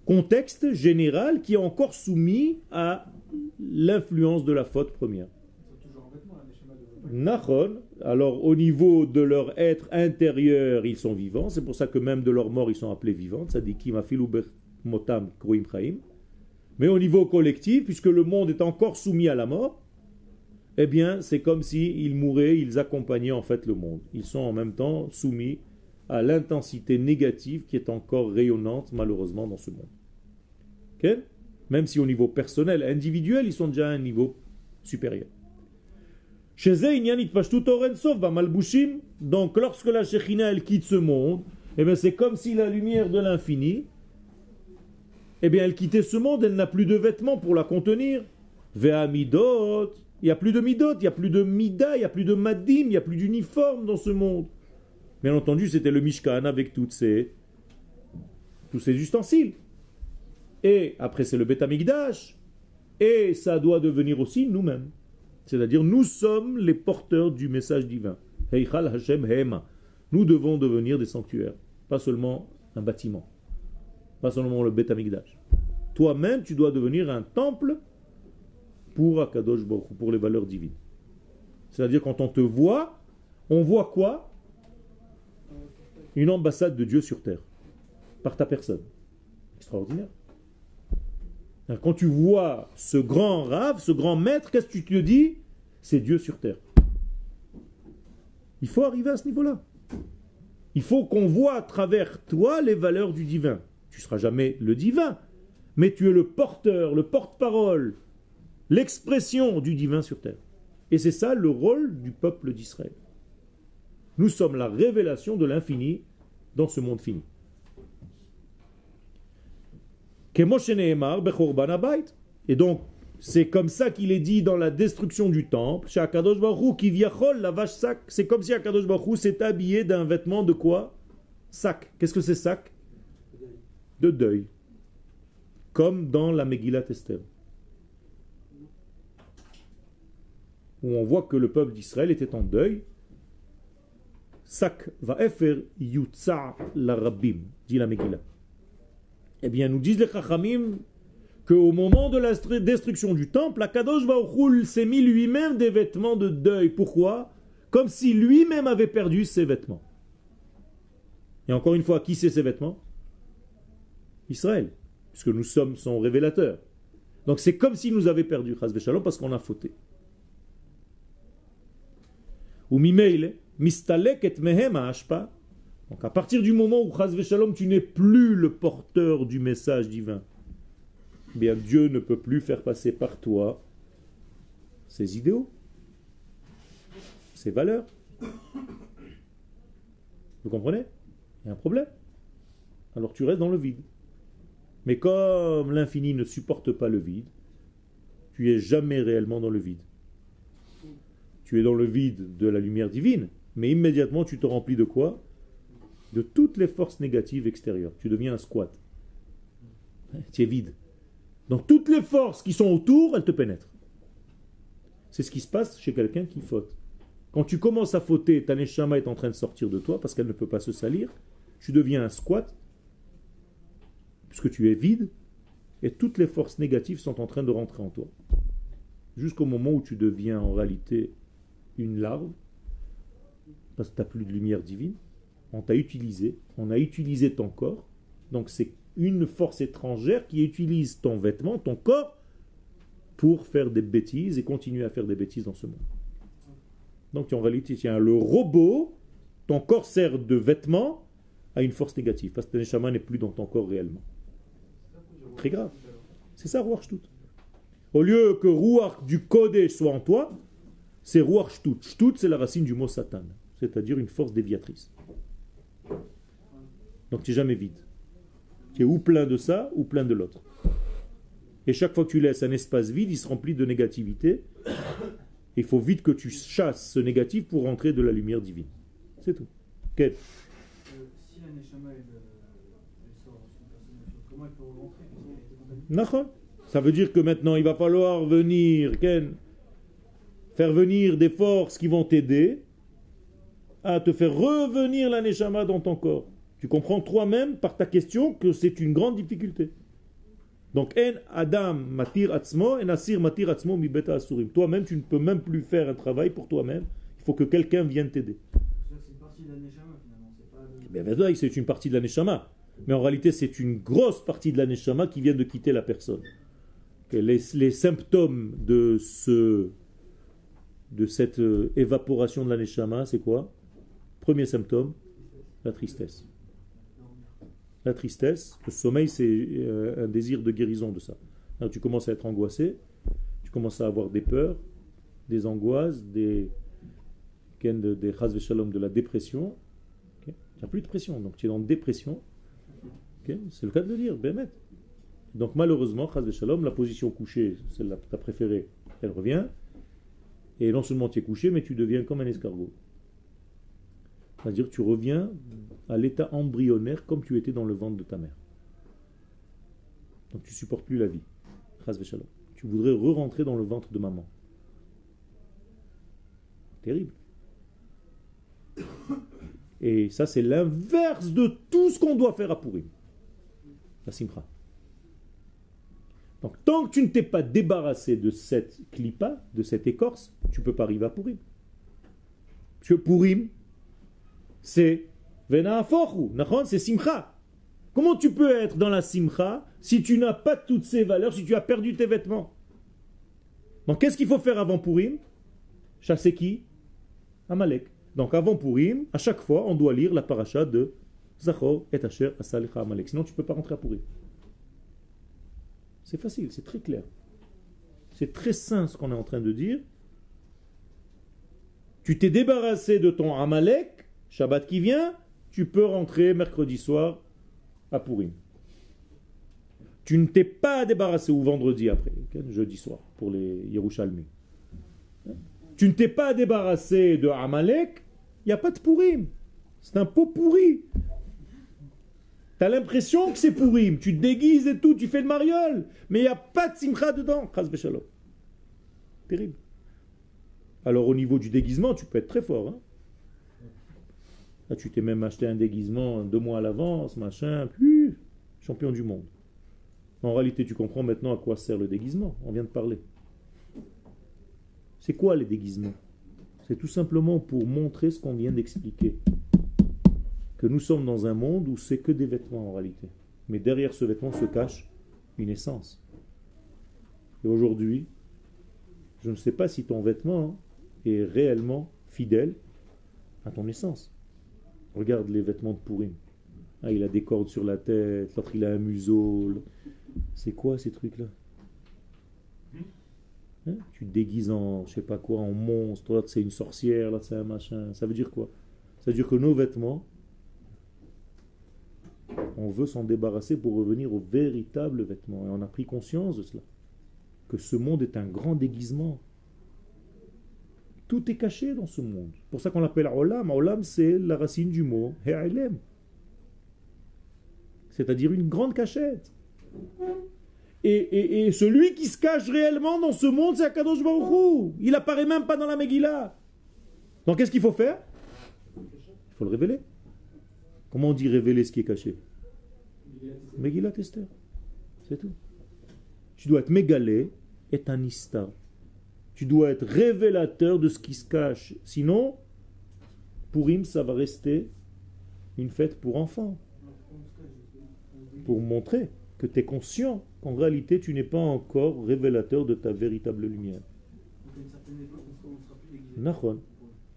contexte général qui est encore soumis à l'influence de la faute première. Nachon, alors au niveau de leur être intérieur, ils sont vivants, c'est pour ça que même de leur mort, ils sont appelés vivants, motam Mais au niveau collectif, puisque le monde est encore soumis à la mort, eh bien, c'est comme s'ils mouraient, ils accompagnaient en fait le monde. Ils sont en même temps soumis à l'intensité négative qui est encore rayonnante, malheureusement, dans ce monde. Même si au niveau personnel, individuel, ils sont déjà à un niveau supérieur. Donc, lorsque la Shekhinah elle quitte ce monde, eh bien, c'est comme si la lumière de l'infini, eh bien, elle quittait ce monde, elle n'a plus de vêtements pour la contenir. il n'y a plus de midot, il n'y a plus de mida, il n'y a plus de madim, il n'y a plus d'uniforme dans ce monde. Bien entendu, c'était le Mishkan avec toutes tous ces ustensiles. Et après, c'est le Betamigdash. Et ça doit devenir aussi nous-mêmes. C'est-à-dire, nous sommes les porteurs du message divin. Hashem Hema. Nous devons devenir des sanctuaires, pas seulement un bâtiment, pas seulement le Betamigdash. Toi-même, tu dois devenir un temple pour Akadosh pour les valeurs divines. C'est-à-dire, quand on te voit, on voit quoi? Une ambassade de Dieu sur terre, par ta personne. Extraordinaire. Quand tu vois ce grand rave, ce grand maître, qu'est-ce que tu te dis? C'est Dieu sur terre. Il faut arriver à ce niveau-là. Il faut qu'on voit à travers toi les valeurs du divin. Tu ne seras jamais le divin, mais tu es le porteur, le porte-parole, l'expression du divin sur terre. Et c'est ça le rôle du peuple d'Israël. Nous sommes la révélation de l'infini dans ce monde fini. Et donc, c'est comme ça qu'il est dit dans la destruction du temple. Chez Baruch qui la vache sac. C'est comme si Akadosh Baruch s'est habillé d'un vêtement de quoi? Sac. Qu'est-ce que c'est sac? De deuil. Comme dans la Megillat Esther. Où on voit que le peuple d'Israël était en deuil. Sac va efer yutza la rabbim, dit la Megillah. Eh bien, nous disent les Chachamim qu'au moment de la destruction du temple, Akadosh Baruch s'est mis lui-même des vêtements de deuil. Pourquoi? Comme si lui-même avait perdu ses vêtements. Et encore une fois, qui c'est ses vêtements? Israël, puisque nous sommes son révélateur. Donc c'est comme s'il nous avait perdu, Shalom, parce qu'on a fauté. Ou mimeile, mistalek et mehem ashpa, donc à partir du moment où Shalom, tu n'es plus le porteur du message divin, eh bien Dieu ne peut plus faire passer par toi ses idéaux, ses valeurs. Vous comprenez? Il y a un problème. Alors tu restes dans le vide. Mais comme l'infini ne supporte pas le vide, tu es jamais réellement dans le vide. Tu es dans le vide de la lumière divine, mais immédiatement tu te remplis de quoi? De toutes les forces négatives extérieures. Tu deviens un squat. Tu es vide. Donc toutes les forces qui sont autour, elles te pénètrent. C'est ce qui se passe chez quelqu'un qui faute. Quand tu commences à fauter, ta neshama est en train de sortir de toi parce qu'elle ne peut pas se salir. Tu deviens un squat puisque tu es vide et toutes les forces négatives sont en train de rentrer en toi. Jusqu'au moment où tu deviens en réalité une larve parce que tu n'as plus de lumière divine. On t'a utilisé, on a utilisé ton corps. Donc c'est une force étrangère qui utilise ton vêtement, ton corps, pour faire des bêtises et continuer à faire des bêtises dans ce monde. Donc en réalité, tiens, le robot, ton corps sert de vêtement à une force négative, parce que le n'est plus dans ton corps réellement. Très grave. C'est ça, Ruach Shtut. Au lieu que Ruach du Kodesh soit en toi, c'est Ruach Shtut. Shtut, c'est la racine du mot Satan, c'est-à-dire une force déviatrice. Donc tu n'es jamais vide. Tu es ou plein de ça, ou plein de l'autre. Et chaque fois que tu laisses un espace vide, il se remplit de négativité. Il faut vite que tu chasses ce négatif pour rentrer de la lumière divine. C'est tout. Quel? Si un Neshama sort comment elle peut rentrer? Ça veut dire que maintenant il va falloir venir, Ken, faire venir des forces qui vont t'aider à te faire revenir la Neshama dans ton corps. Tu comprends toi-même par ta question que c'est une grande difficulté. Donc, en Adam matir atzmo, en asir matir atzmo mi beta asurim. Toi-même, tu ne peux même plus faire un travail pour toi-même. Il faut que quelqu'un vienne t'aider. C'est une partie de la neshama finalement. C'est une partie de la neshama. Mais en réalité, c'est une grosse partie de la neshama qui vient de quitter la personne. Les, les symptômes de, ce, de cette euh, évaporation de la neshama, c'est quoi? Premier symptôme, la tristesse. La tristesse, le sommeil, c'est euh, un désir de guérison de ça. tu commences à être angoissé, tu commences à avoir des peurs, des angoisses, des des, des de la dépression. Il n'y a plus de pression, donc tu es en dépression. C'est le cas de le dire, Bémet. Donc malheureusement, shalom, la position couchée, celle là ta préférée, elle revient. Et non seulement tu es couché, mais tu deviens comme un escargot. C'est-à-dire tu reviens à l'état embryonnaire comme tu étais dans le ventre de ta mère. Donc tu supportes plus la vie. Tu voudrais re-rentrer dans le ventre de maman. Terrible. Et ça, c'est l'inverse de tout ce qu'on doit faire à Pourim. La simcha. Donc, tant que tu ne t'es pas débarrassé de cette clipa, de cette écorce, tu ne peux pas arriver à Pourim. Parce que Pourim, c'est c'est simcha. Comment tu peux être dans la simcha si tu n'as pas toutes ces valeurs, si tu as perdu tes vêtements? Donc qu'est-ce qu'il faut faire avant Purim? Chasser qui? Amalek. Donc avant Purim, à chaque fois, on doit lire la paracha de Zachor et Asher Asalecha Amalek. Sinon tu ne peux pas rentrer à Purim. C'est facile, c'est très clair. C'est très sain ce qu'on est en train de dire. Tu t'es débarrassé de ton Amalek, Shabbat qui vient, tu peux rentrer mercredi soir à Purim. Tu ne t'es pas débarrassé, ou vendredi après, jeudi soir, pour les Yerushalmi. Tu ne t'es pas débarrassé de Amalek, il n'y a pas de Purim. C'est un pot pourri. Tu as l'impression que c'est Purim. Tu te déguises et tout, tu fais le mariole. Mais il n'y a pas de simcha dedans. Terrible. Alors au niveau du déguisement, tu peux être très fort. Hein tu t'es même acheté un déguisement deux mois à l'avance, machin, plus champion du monde. En réalité, tu comprends maintenant à quoi sert le déguisement. On vient de parler. C'est quoi les déguisements? C'est tout simplement pour montrer ce qu'on vient d'expliquer. Que nous sommes dans un monde où c'est que des vêtements en réalité. Mais derrière ce vêtement se cache une essence. Et aujourd'hui, je ne sais pas si ton vêtement est réellement fidèle à ton essence. Regarde les vêtements de Pourim. Ah, il a des cordes sur la tête, l'autre il a un museau. C'est quoi ces trucs-là hein Tu te déguises en, je sais pas quoi, en monstre, l'autre c'est une sorcière, l'autre c'est un machin. Ça veut dire quoi Ça veut dire que nos vêtements, on veut s'en débarrasser pour revenir au véritable vêtement. Et on a pris conscience de cela. Que ce monde est un grand déguisement. Tout est caché dans ce monde. C'est pour ça qu'on l'appelle Olam. Olam, c'est la racine du mot He'alem. C'est-à-dire une grande cachette. Et, celui qui se cache réellement dans ce monde, c'est Akadosh Baruch Il apparaît même pas dans la Megillah. Donc qu'est-ce qu'il faut faire? Il faut le révéler. Comment on dit révéler ce qui est caché? Megillah Tester. C'est tout. Tu dois être mégalé et un tu dois être révélateur de ce qui se cache. Sinon, Purim, ça va rester une fête pour enfants. Pour montrer que tu es conscient qu'en réalité, tu n'es pas encore révélateur de ta véritable lumière.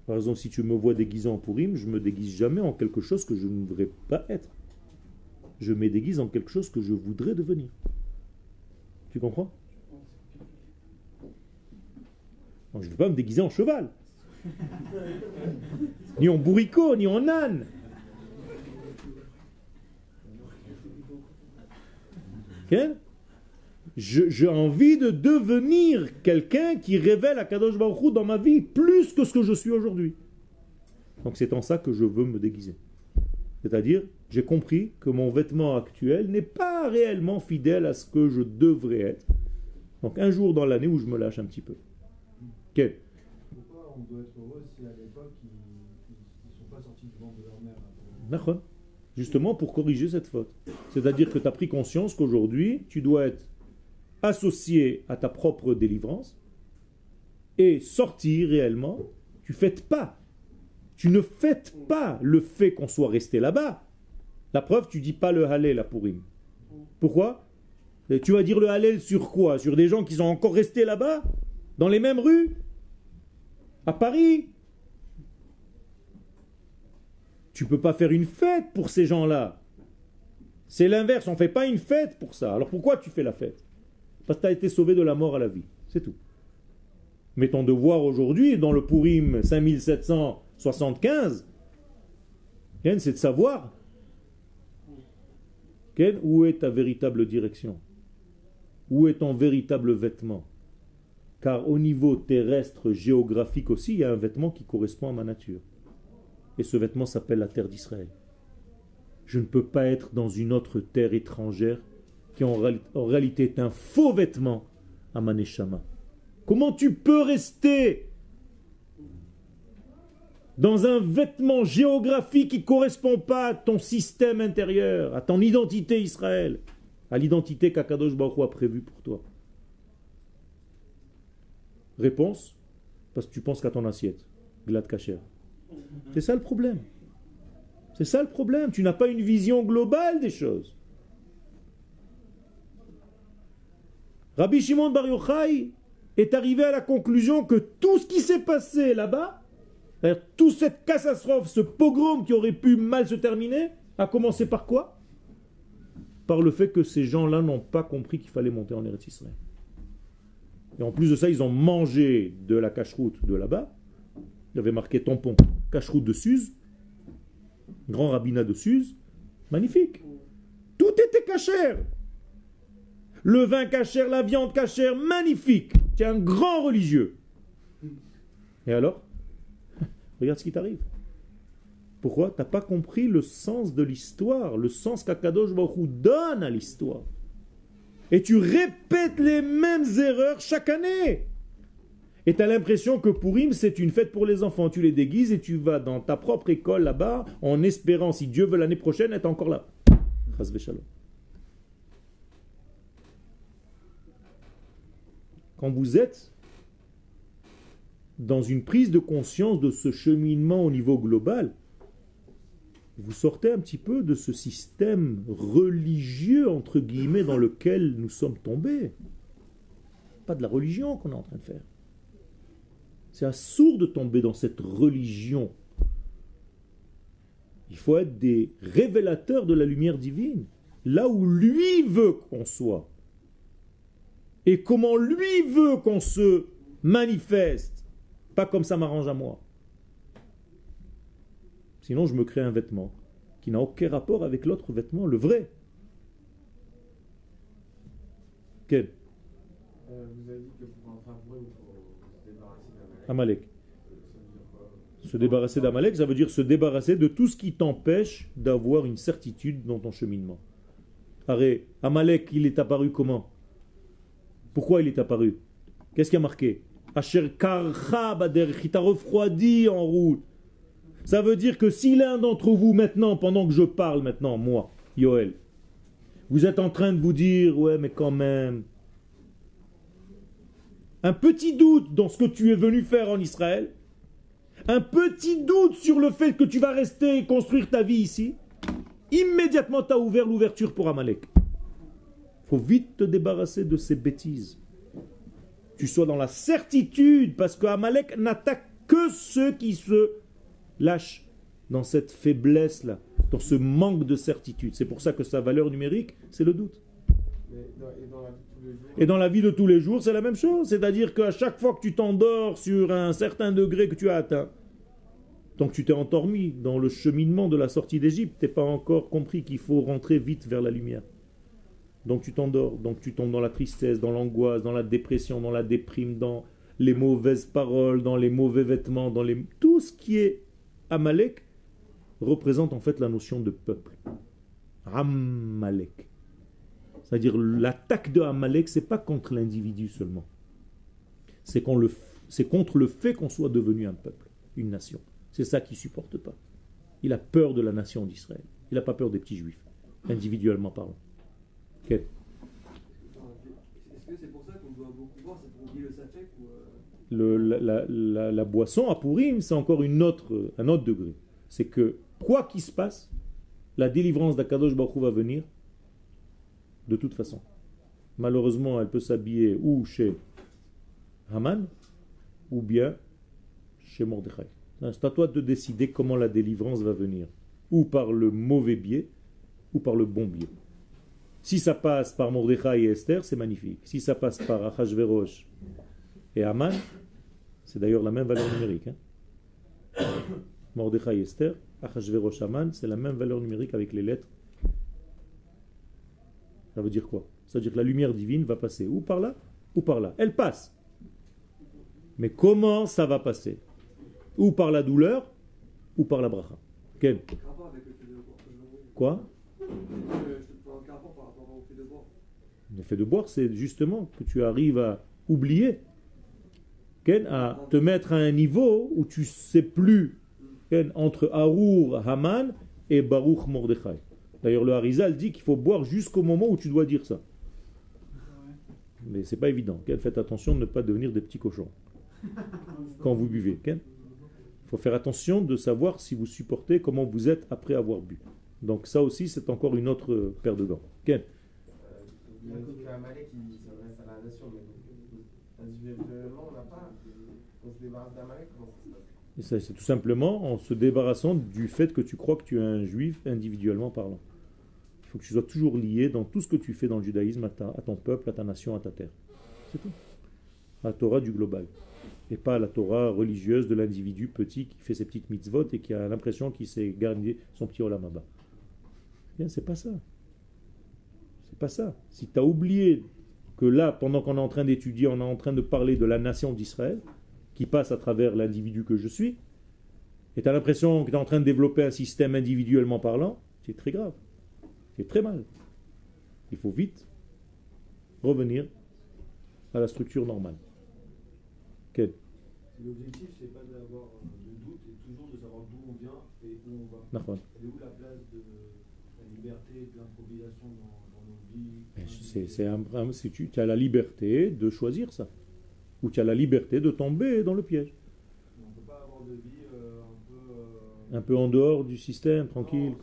Par exemple, si tu me vois déguisé en Purim, je me déguise jamais en quelque chose que je ne voudrais pas être. Je me déguise en quelque chose que je voudrais devenir. Tu comprends? Je ne vais pas me déguiser en cheval. ni en bourricot, ni en âne. J'ai envie de devenir quelqu'un qui révèle à Kadosh Baruch dans ma vie plus que ce que je suis aujourd'hui. Donc c'est en ça que je veux me déguiser. C'est-à-dire, j'ai compris que mon vêtement actuel n'est pas réellement fidèle à ce que je devrais être. Donc un jour dans l'année où je me lâche un petit peu. Pourquoi on doit être heureux si à l'époque ils ne sont pas sortis du ventre de leur mère Justement pour corriger cette faute. C'est-à-dire que tu as pris conscience qu'aujourd'hui, tu dois être associé à ta propre délivrance et sortir réellement. Tu fêtes pas. Tu ne fêtes pas le fait qu'on soit resté là-bas. La preuve, tu dis pas le Hallel à Purim. Pourquoi? Tu vas dire le Hallel sur quoi? Sur des gens qui sont encore restés là-bas? Dans les mêmes rues? À Paris Tu peux pas faire une fête pour ces gens-là. C'est l'inverse, on ne fait pas une fête pour ça. Alors pourquoi tu fais la fête? Parce que tu as été sauvé de la mort à la vie. C'est tout. Mais ton devoir aujourd'hui, dans le Purim 5775, c'est de savoir où est ta véritable direction? Où est ton véritable vêtement? Car au niveau terrestre, géographique aussi, il y a un vêtement qui correspond à ma nature. Et ce vêtement s'appelle la terre d'Israël. Je ne peux pas être dans une autre terre étrangère qui en, réalité est un faux vêtement à Maneshama. Comment tu peux rester dans un vêtement géographique qui ne correspond pas à ton système intérieur, à ton identité Israël, à l'identité qu'Akadosh Baruch a prévue pour toi? Réponse Parce que tu penses qu'à ton assiette, glad kacher. C'est ça le problème. C'est ça le problème. Tu n'as pas une vision globale des choses. Rabbi Shimon Bar Yochai est arrivé à la conclusion que tout ce qui s'est passé là-bas toute cette catastrophe, ce pogrom qui aurait pu mal se terminer, a commencé par quoi? Par le fait que ces gens-là n'ont pas compris qu'il fallait monter en Eretz Israël. Et en plus de ça, ils ont mangé de la cache-route de là-bas. Il y avait marqué tampon, cache-route de Suse, grand rabbinat de Suse. Magnifique. Tout était cachère. Le vin cachère, la viande cachère, magnifique. Tu es un grand religieux. Et alors? Regarde ce qui t'arrive. Pourquoi? Tu n'as pas compris le sens de l'histoire, le sens qu'Akadosh Baruch donne à l'histoire. Et tu répètes les mêmes erreurs chaque année. Et tu as l'impression que Purim, c'est une fête pour les enfants. Tu les déguises et tu vas dans ta propre école là-bas en espérant, si Dieu veut l'année prochaine, être encore là. Quand vous êtes dans une prise de conscience de ce cheminement au niveau global, vous sortez un petit peu de ce système religieux, entre guillemets, dans lequel nous sommes tombés. Pas de la religion qu'on est en train de faire. C'est assourd de tomber dans cette religion. Il faut être des révélateurs de la lumière divine, là où lui veut qu'on soit. Et comment lui veut qu'on se manifeste pas comme ça m'arrange à moi. Sinon, je me crée un vêtement qui n'a aucun rapport avec l'autre vêtement, le vrai. Quel? Euh, Vous avez dit que pour un il faut se débarrasser d'Amalek. Se débarrasser d'Amalek, ça veut dire se débarrasser de tout ce qui t'empêche d'avoir une certitude dans ton cheminement. Arrête, Amalek, il est apparu comment? Pourquoi il est apparu? Qu'est-ce qui a marqué? Asher il t'a refroidi en route. Ça veut dire que si l'un d'entre vous maintenant, pendant que je parle maintenant, moi, Yoel, vous êtes en train de vous dire, ouais, mais quand même, un petit doute dans ce que tu es venu faire en Israël, un petit doute sur le fait que tu vas rester et construire ta vie ici, immédiatement tu as ouvert l'ouverture pour Amalek. faut vite te débarrasser de ces bêtises. Tu sois dans la certitude, parce que Amalek n'attaque que ceux qui se lâchent dans cette faiblesse-là, dans ce manque de certitude. C'est pour ça que sa valeur numérique, c'est le doute. Et dans la vie de tous les jours, c'est la même chose. C'est-à-dire qu'à chaque fois que tu t'endors sur un certain degré que tu as atteint, donc tu t'es endormi dans le cheminement de la sortie d'Égypte, tu n'as pas encore compris qu'il faut rentrer vite vers la lumière. Donc tu t'endors, donc tu tombes dans la tristesse, dans l'angoisse, dans la dépression, dans la déprime, dans les mauvaises paroles, dans les mauvais vêtements, dans les... tout ce qui est Amalek représente en fait la notion de peuple. Amalek. C'est-à-dire l'attaque de Amalek, c'est pas contre l'individu seulement. C'est contre le fait qu'on soit devenu un peuple, une nation. C'est ça qu'il supporte pas. Il a peur de la nation d'Israël. Il n'a pas peur des petits juifs, individuellement parlant. Est-ce que c'est pour ça qu'on doit beaucoup boire C'est pour le la, boisson à Purim, c'est encore une autre, un autre degré. C'est que, quoi qu'il se passe, la délivrance d'Akadosh Baruch va venir de toute façon. Malheureusement, elle peut s'habiller ou chez Haman ou bien chez Mordechai. C'est à toi de décider comment la délivrance va venir. Ou par le mauvais biais, ou par le bon biais. Si ça passe par Mordechai et Esther, c'est magnifique. Si ça passe par Achashverosh et Haman, c'est d'ailleurs la même valeur numérique. Hein. Mordechai Esther, Achashverosh Haman, c'est la même valeur numérique avec les lettres ça veut dire quoi? Ça veut dire que la lumière divine va passer ou par là ou par là. Elle passe. Mais comment ça va passer? Ou par la douleur ou par la bracha. Quoi? L'effet de boire, c'est justement que tu arrives à oublier, à te mettre à un niveau où tu sais plus entre Arour Haman et Baruch Mordechai. D'ailleurs, le Harizal dit qu'il faut boire jusqu'au moment où tu dois dire ça. Mais c'est pas évident. Faites attention de ne pas devenir des petits cochons quand vous buvez. Il faut faire attention de savoir si vous supportez, comment vous êtes après avoir bu. Donc ça aussi, c'est encore une autre paire de gants. Ken c'est tout simplement en se débarrassant du fait que tu crois que tu es un juif individuellement parlant. Il faut que tu sois toujours lié dans tout ce que tu fais dans le judaïsme à, ton peuple, à ta nation, à ta terre. C'est tout. La Torah du global. Et pas la Torah religieuse de l'individu petit qui fait ses petites mitzvot et qui a l'impression qu'il s'est gagné son petit olamaba. Bien, c'est pas ça. C'est pas ça. Si tu as oublié que là, pendant qu'on est en train d'étudier, on est en train de parler de la nation d'Israël, qui passe à travers l'individu que je suis, et tu as l'impression que tu es en train de développer un système individuellement parlant, c'est très grave très mal. Il faut vite revenir à la structure normale. Quel? L'objectif, c'est pas d'avoir de doute et toujours de savoir d'où on vient et où on va. Où la place de la liberté et de l'improvisation dans, C'est un, si tu, as la liberté de choisir ça. Ou tu as la liberté de tomber dans le piège. On peut pas avoir de vie euh, un peu. Euh, un peu en dehors du système, tranquille.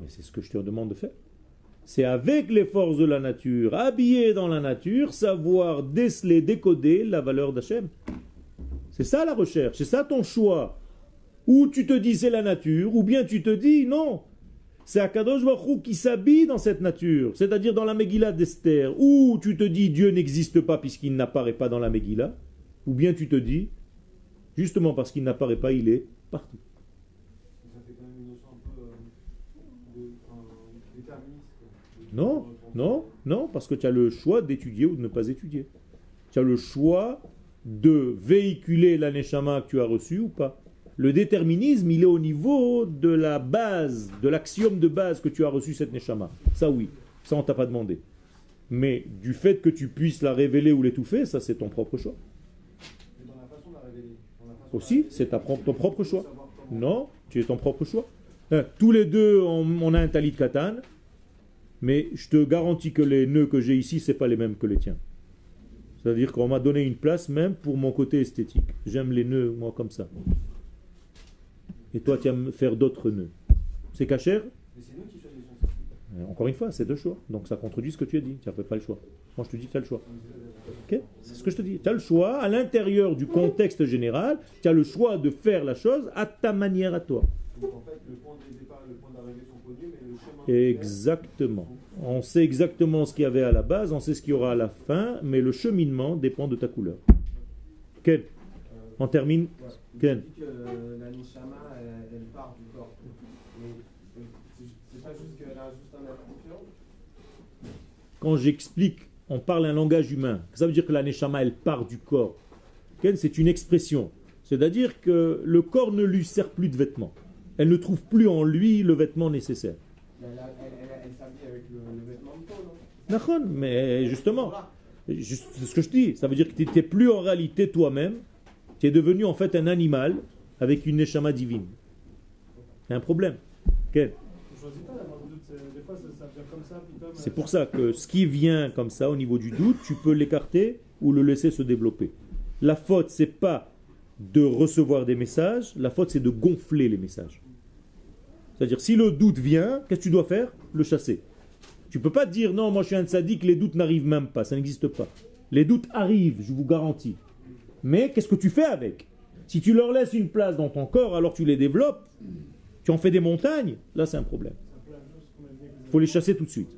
Mais c'est ce que je te demande de faire. C'est avec les forces de la nature, habillé dans la nature, savoir déceler, décoder la valeur d'Hachem. C'est ça la recherche, c'est ça ton choix. Ou tu te dis c'est la nature, ou bien tu te dis non. C'est Akadosh Baruch qui s'habille dans cette nature, c'est-à-dire dans la Megillah d'Esther. Ou tu te dis Dieu n'existe pas puisqu'il n'apparaît pas dans la Megillah, ou bien tu te dis, justement parce qu'il n'apparaît pas, il est partout. Non, non, non, parce que tu as le choix d'étudier ou de ne pas étudier. Tu as le choix de véhiculer l'aneshama que tu as reçu ou pas. Le déterminisme, il est au niveau de la base, de l'axiome de base que tu as reçu cette neshama. Ça oui, ça on t'a pas demandé. Mais du fait que tu puisses la révéler ou l'étouffer, ça c'est ton propre choix. Aussi, c'est ton propre choix. Non, tu es ton propre choix. Hein, tous les deux, on, a un talit katan mais je te garantis que les nœuds que j'ai ici, ce pas les mêmes que les tiens. C'est-à-dire qu'on m'a donné une place même pour mon côté esthétique. J'aime les nœuds, moi, comme ça. Et toi, tu aimes faire d'autres nœuds. C'est cachère Mais c'est nous qui choisissons. Euh, Encore une fois, c'est deux choix. Donc ça contredit ce que tu as dit. Tu n'as pas le choix. Moi, je te dis que tu as le choix. C'est ce que je te dis. Tu as le choix, à l'intérieur du contexte général, tu as le choix de faire la chose à ta manière à toi. Donc en fait, le point de départ et le point d'arrivée sont connus, mais le chemin. Exactement. On sait exactement ce qu'il y avait à la base, on sait ce qu'il y aura à la fin, mais le cheminement dépend de ta couleur. Ken On termine? Quand j'explique, on parle un langage humain. Ça veut dire que la neshama, elle part du corps. Ken, c'est une expression. C'est-à-dire que le corps ne lui sert plus de vêtements. Elle ne trouve plus en lui le vêtement nécessaire. Mais elle, a- elle, elle, elle s'habille avec le, le vêtement de peau, non? Nachon, mais justement, juste- c'est ce que je dis. Ça veut dire que tu n'étais plus en réalité toi-même. Tu es devenu en fait un animal avec une neshama divine. C'est un problème. C'est- pour ça que ce qui vient comme ça au niveau du doute, tu peux l'écarter ou le laisser se développer. La faute, c'est pas de recevoir des messages, la faute, c'est de gonfler les messages. C'est-à-dire, si le doute vient, qu'est-ce que tu dois faire? Le chasser. Tu peux pas dire non, moi je suis un sadique, les doutes n'arrivent même pas, ça n'existe pas. Les doutes arrivent, je vous garantis. Mais qu'est-ce que tu fais avec? Si tu leur laisses une place dans ton corps, alors tu les développes, tu en fais des montagnes, là c'est un problème. Il faut les chasser tout de suite.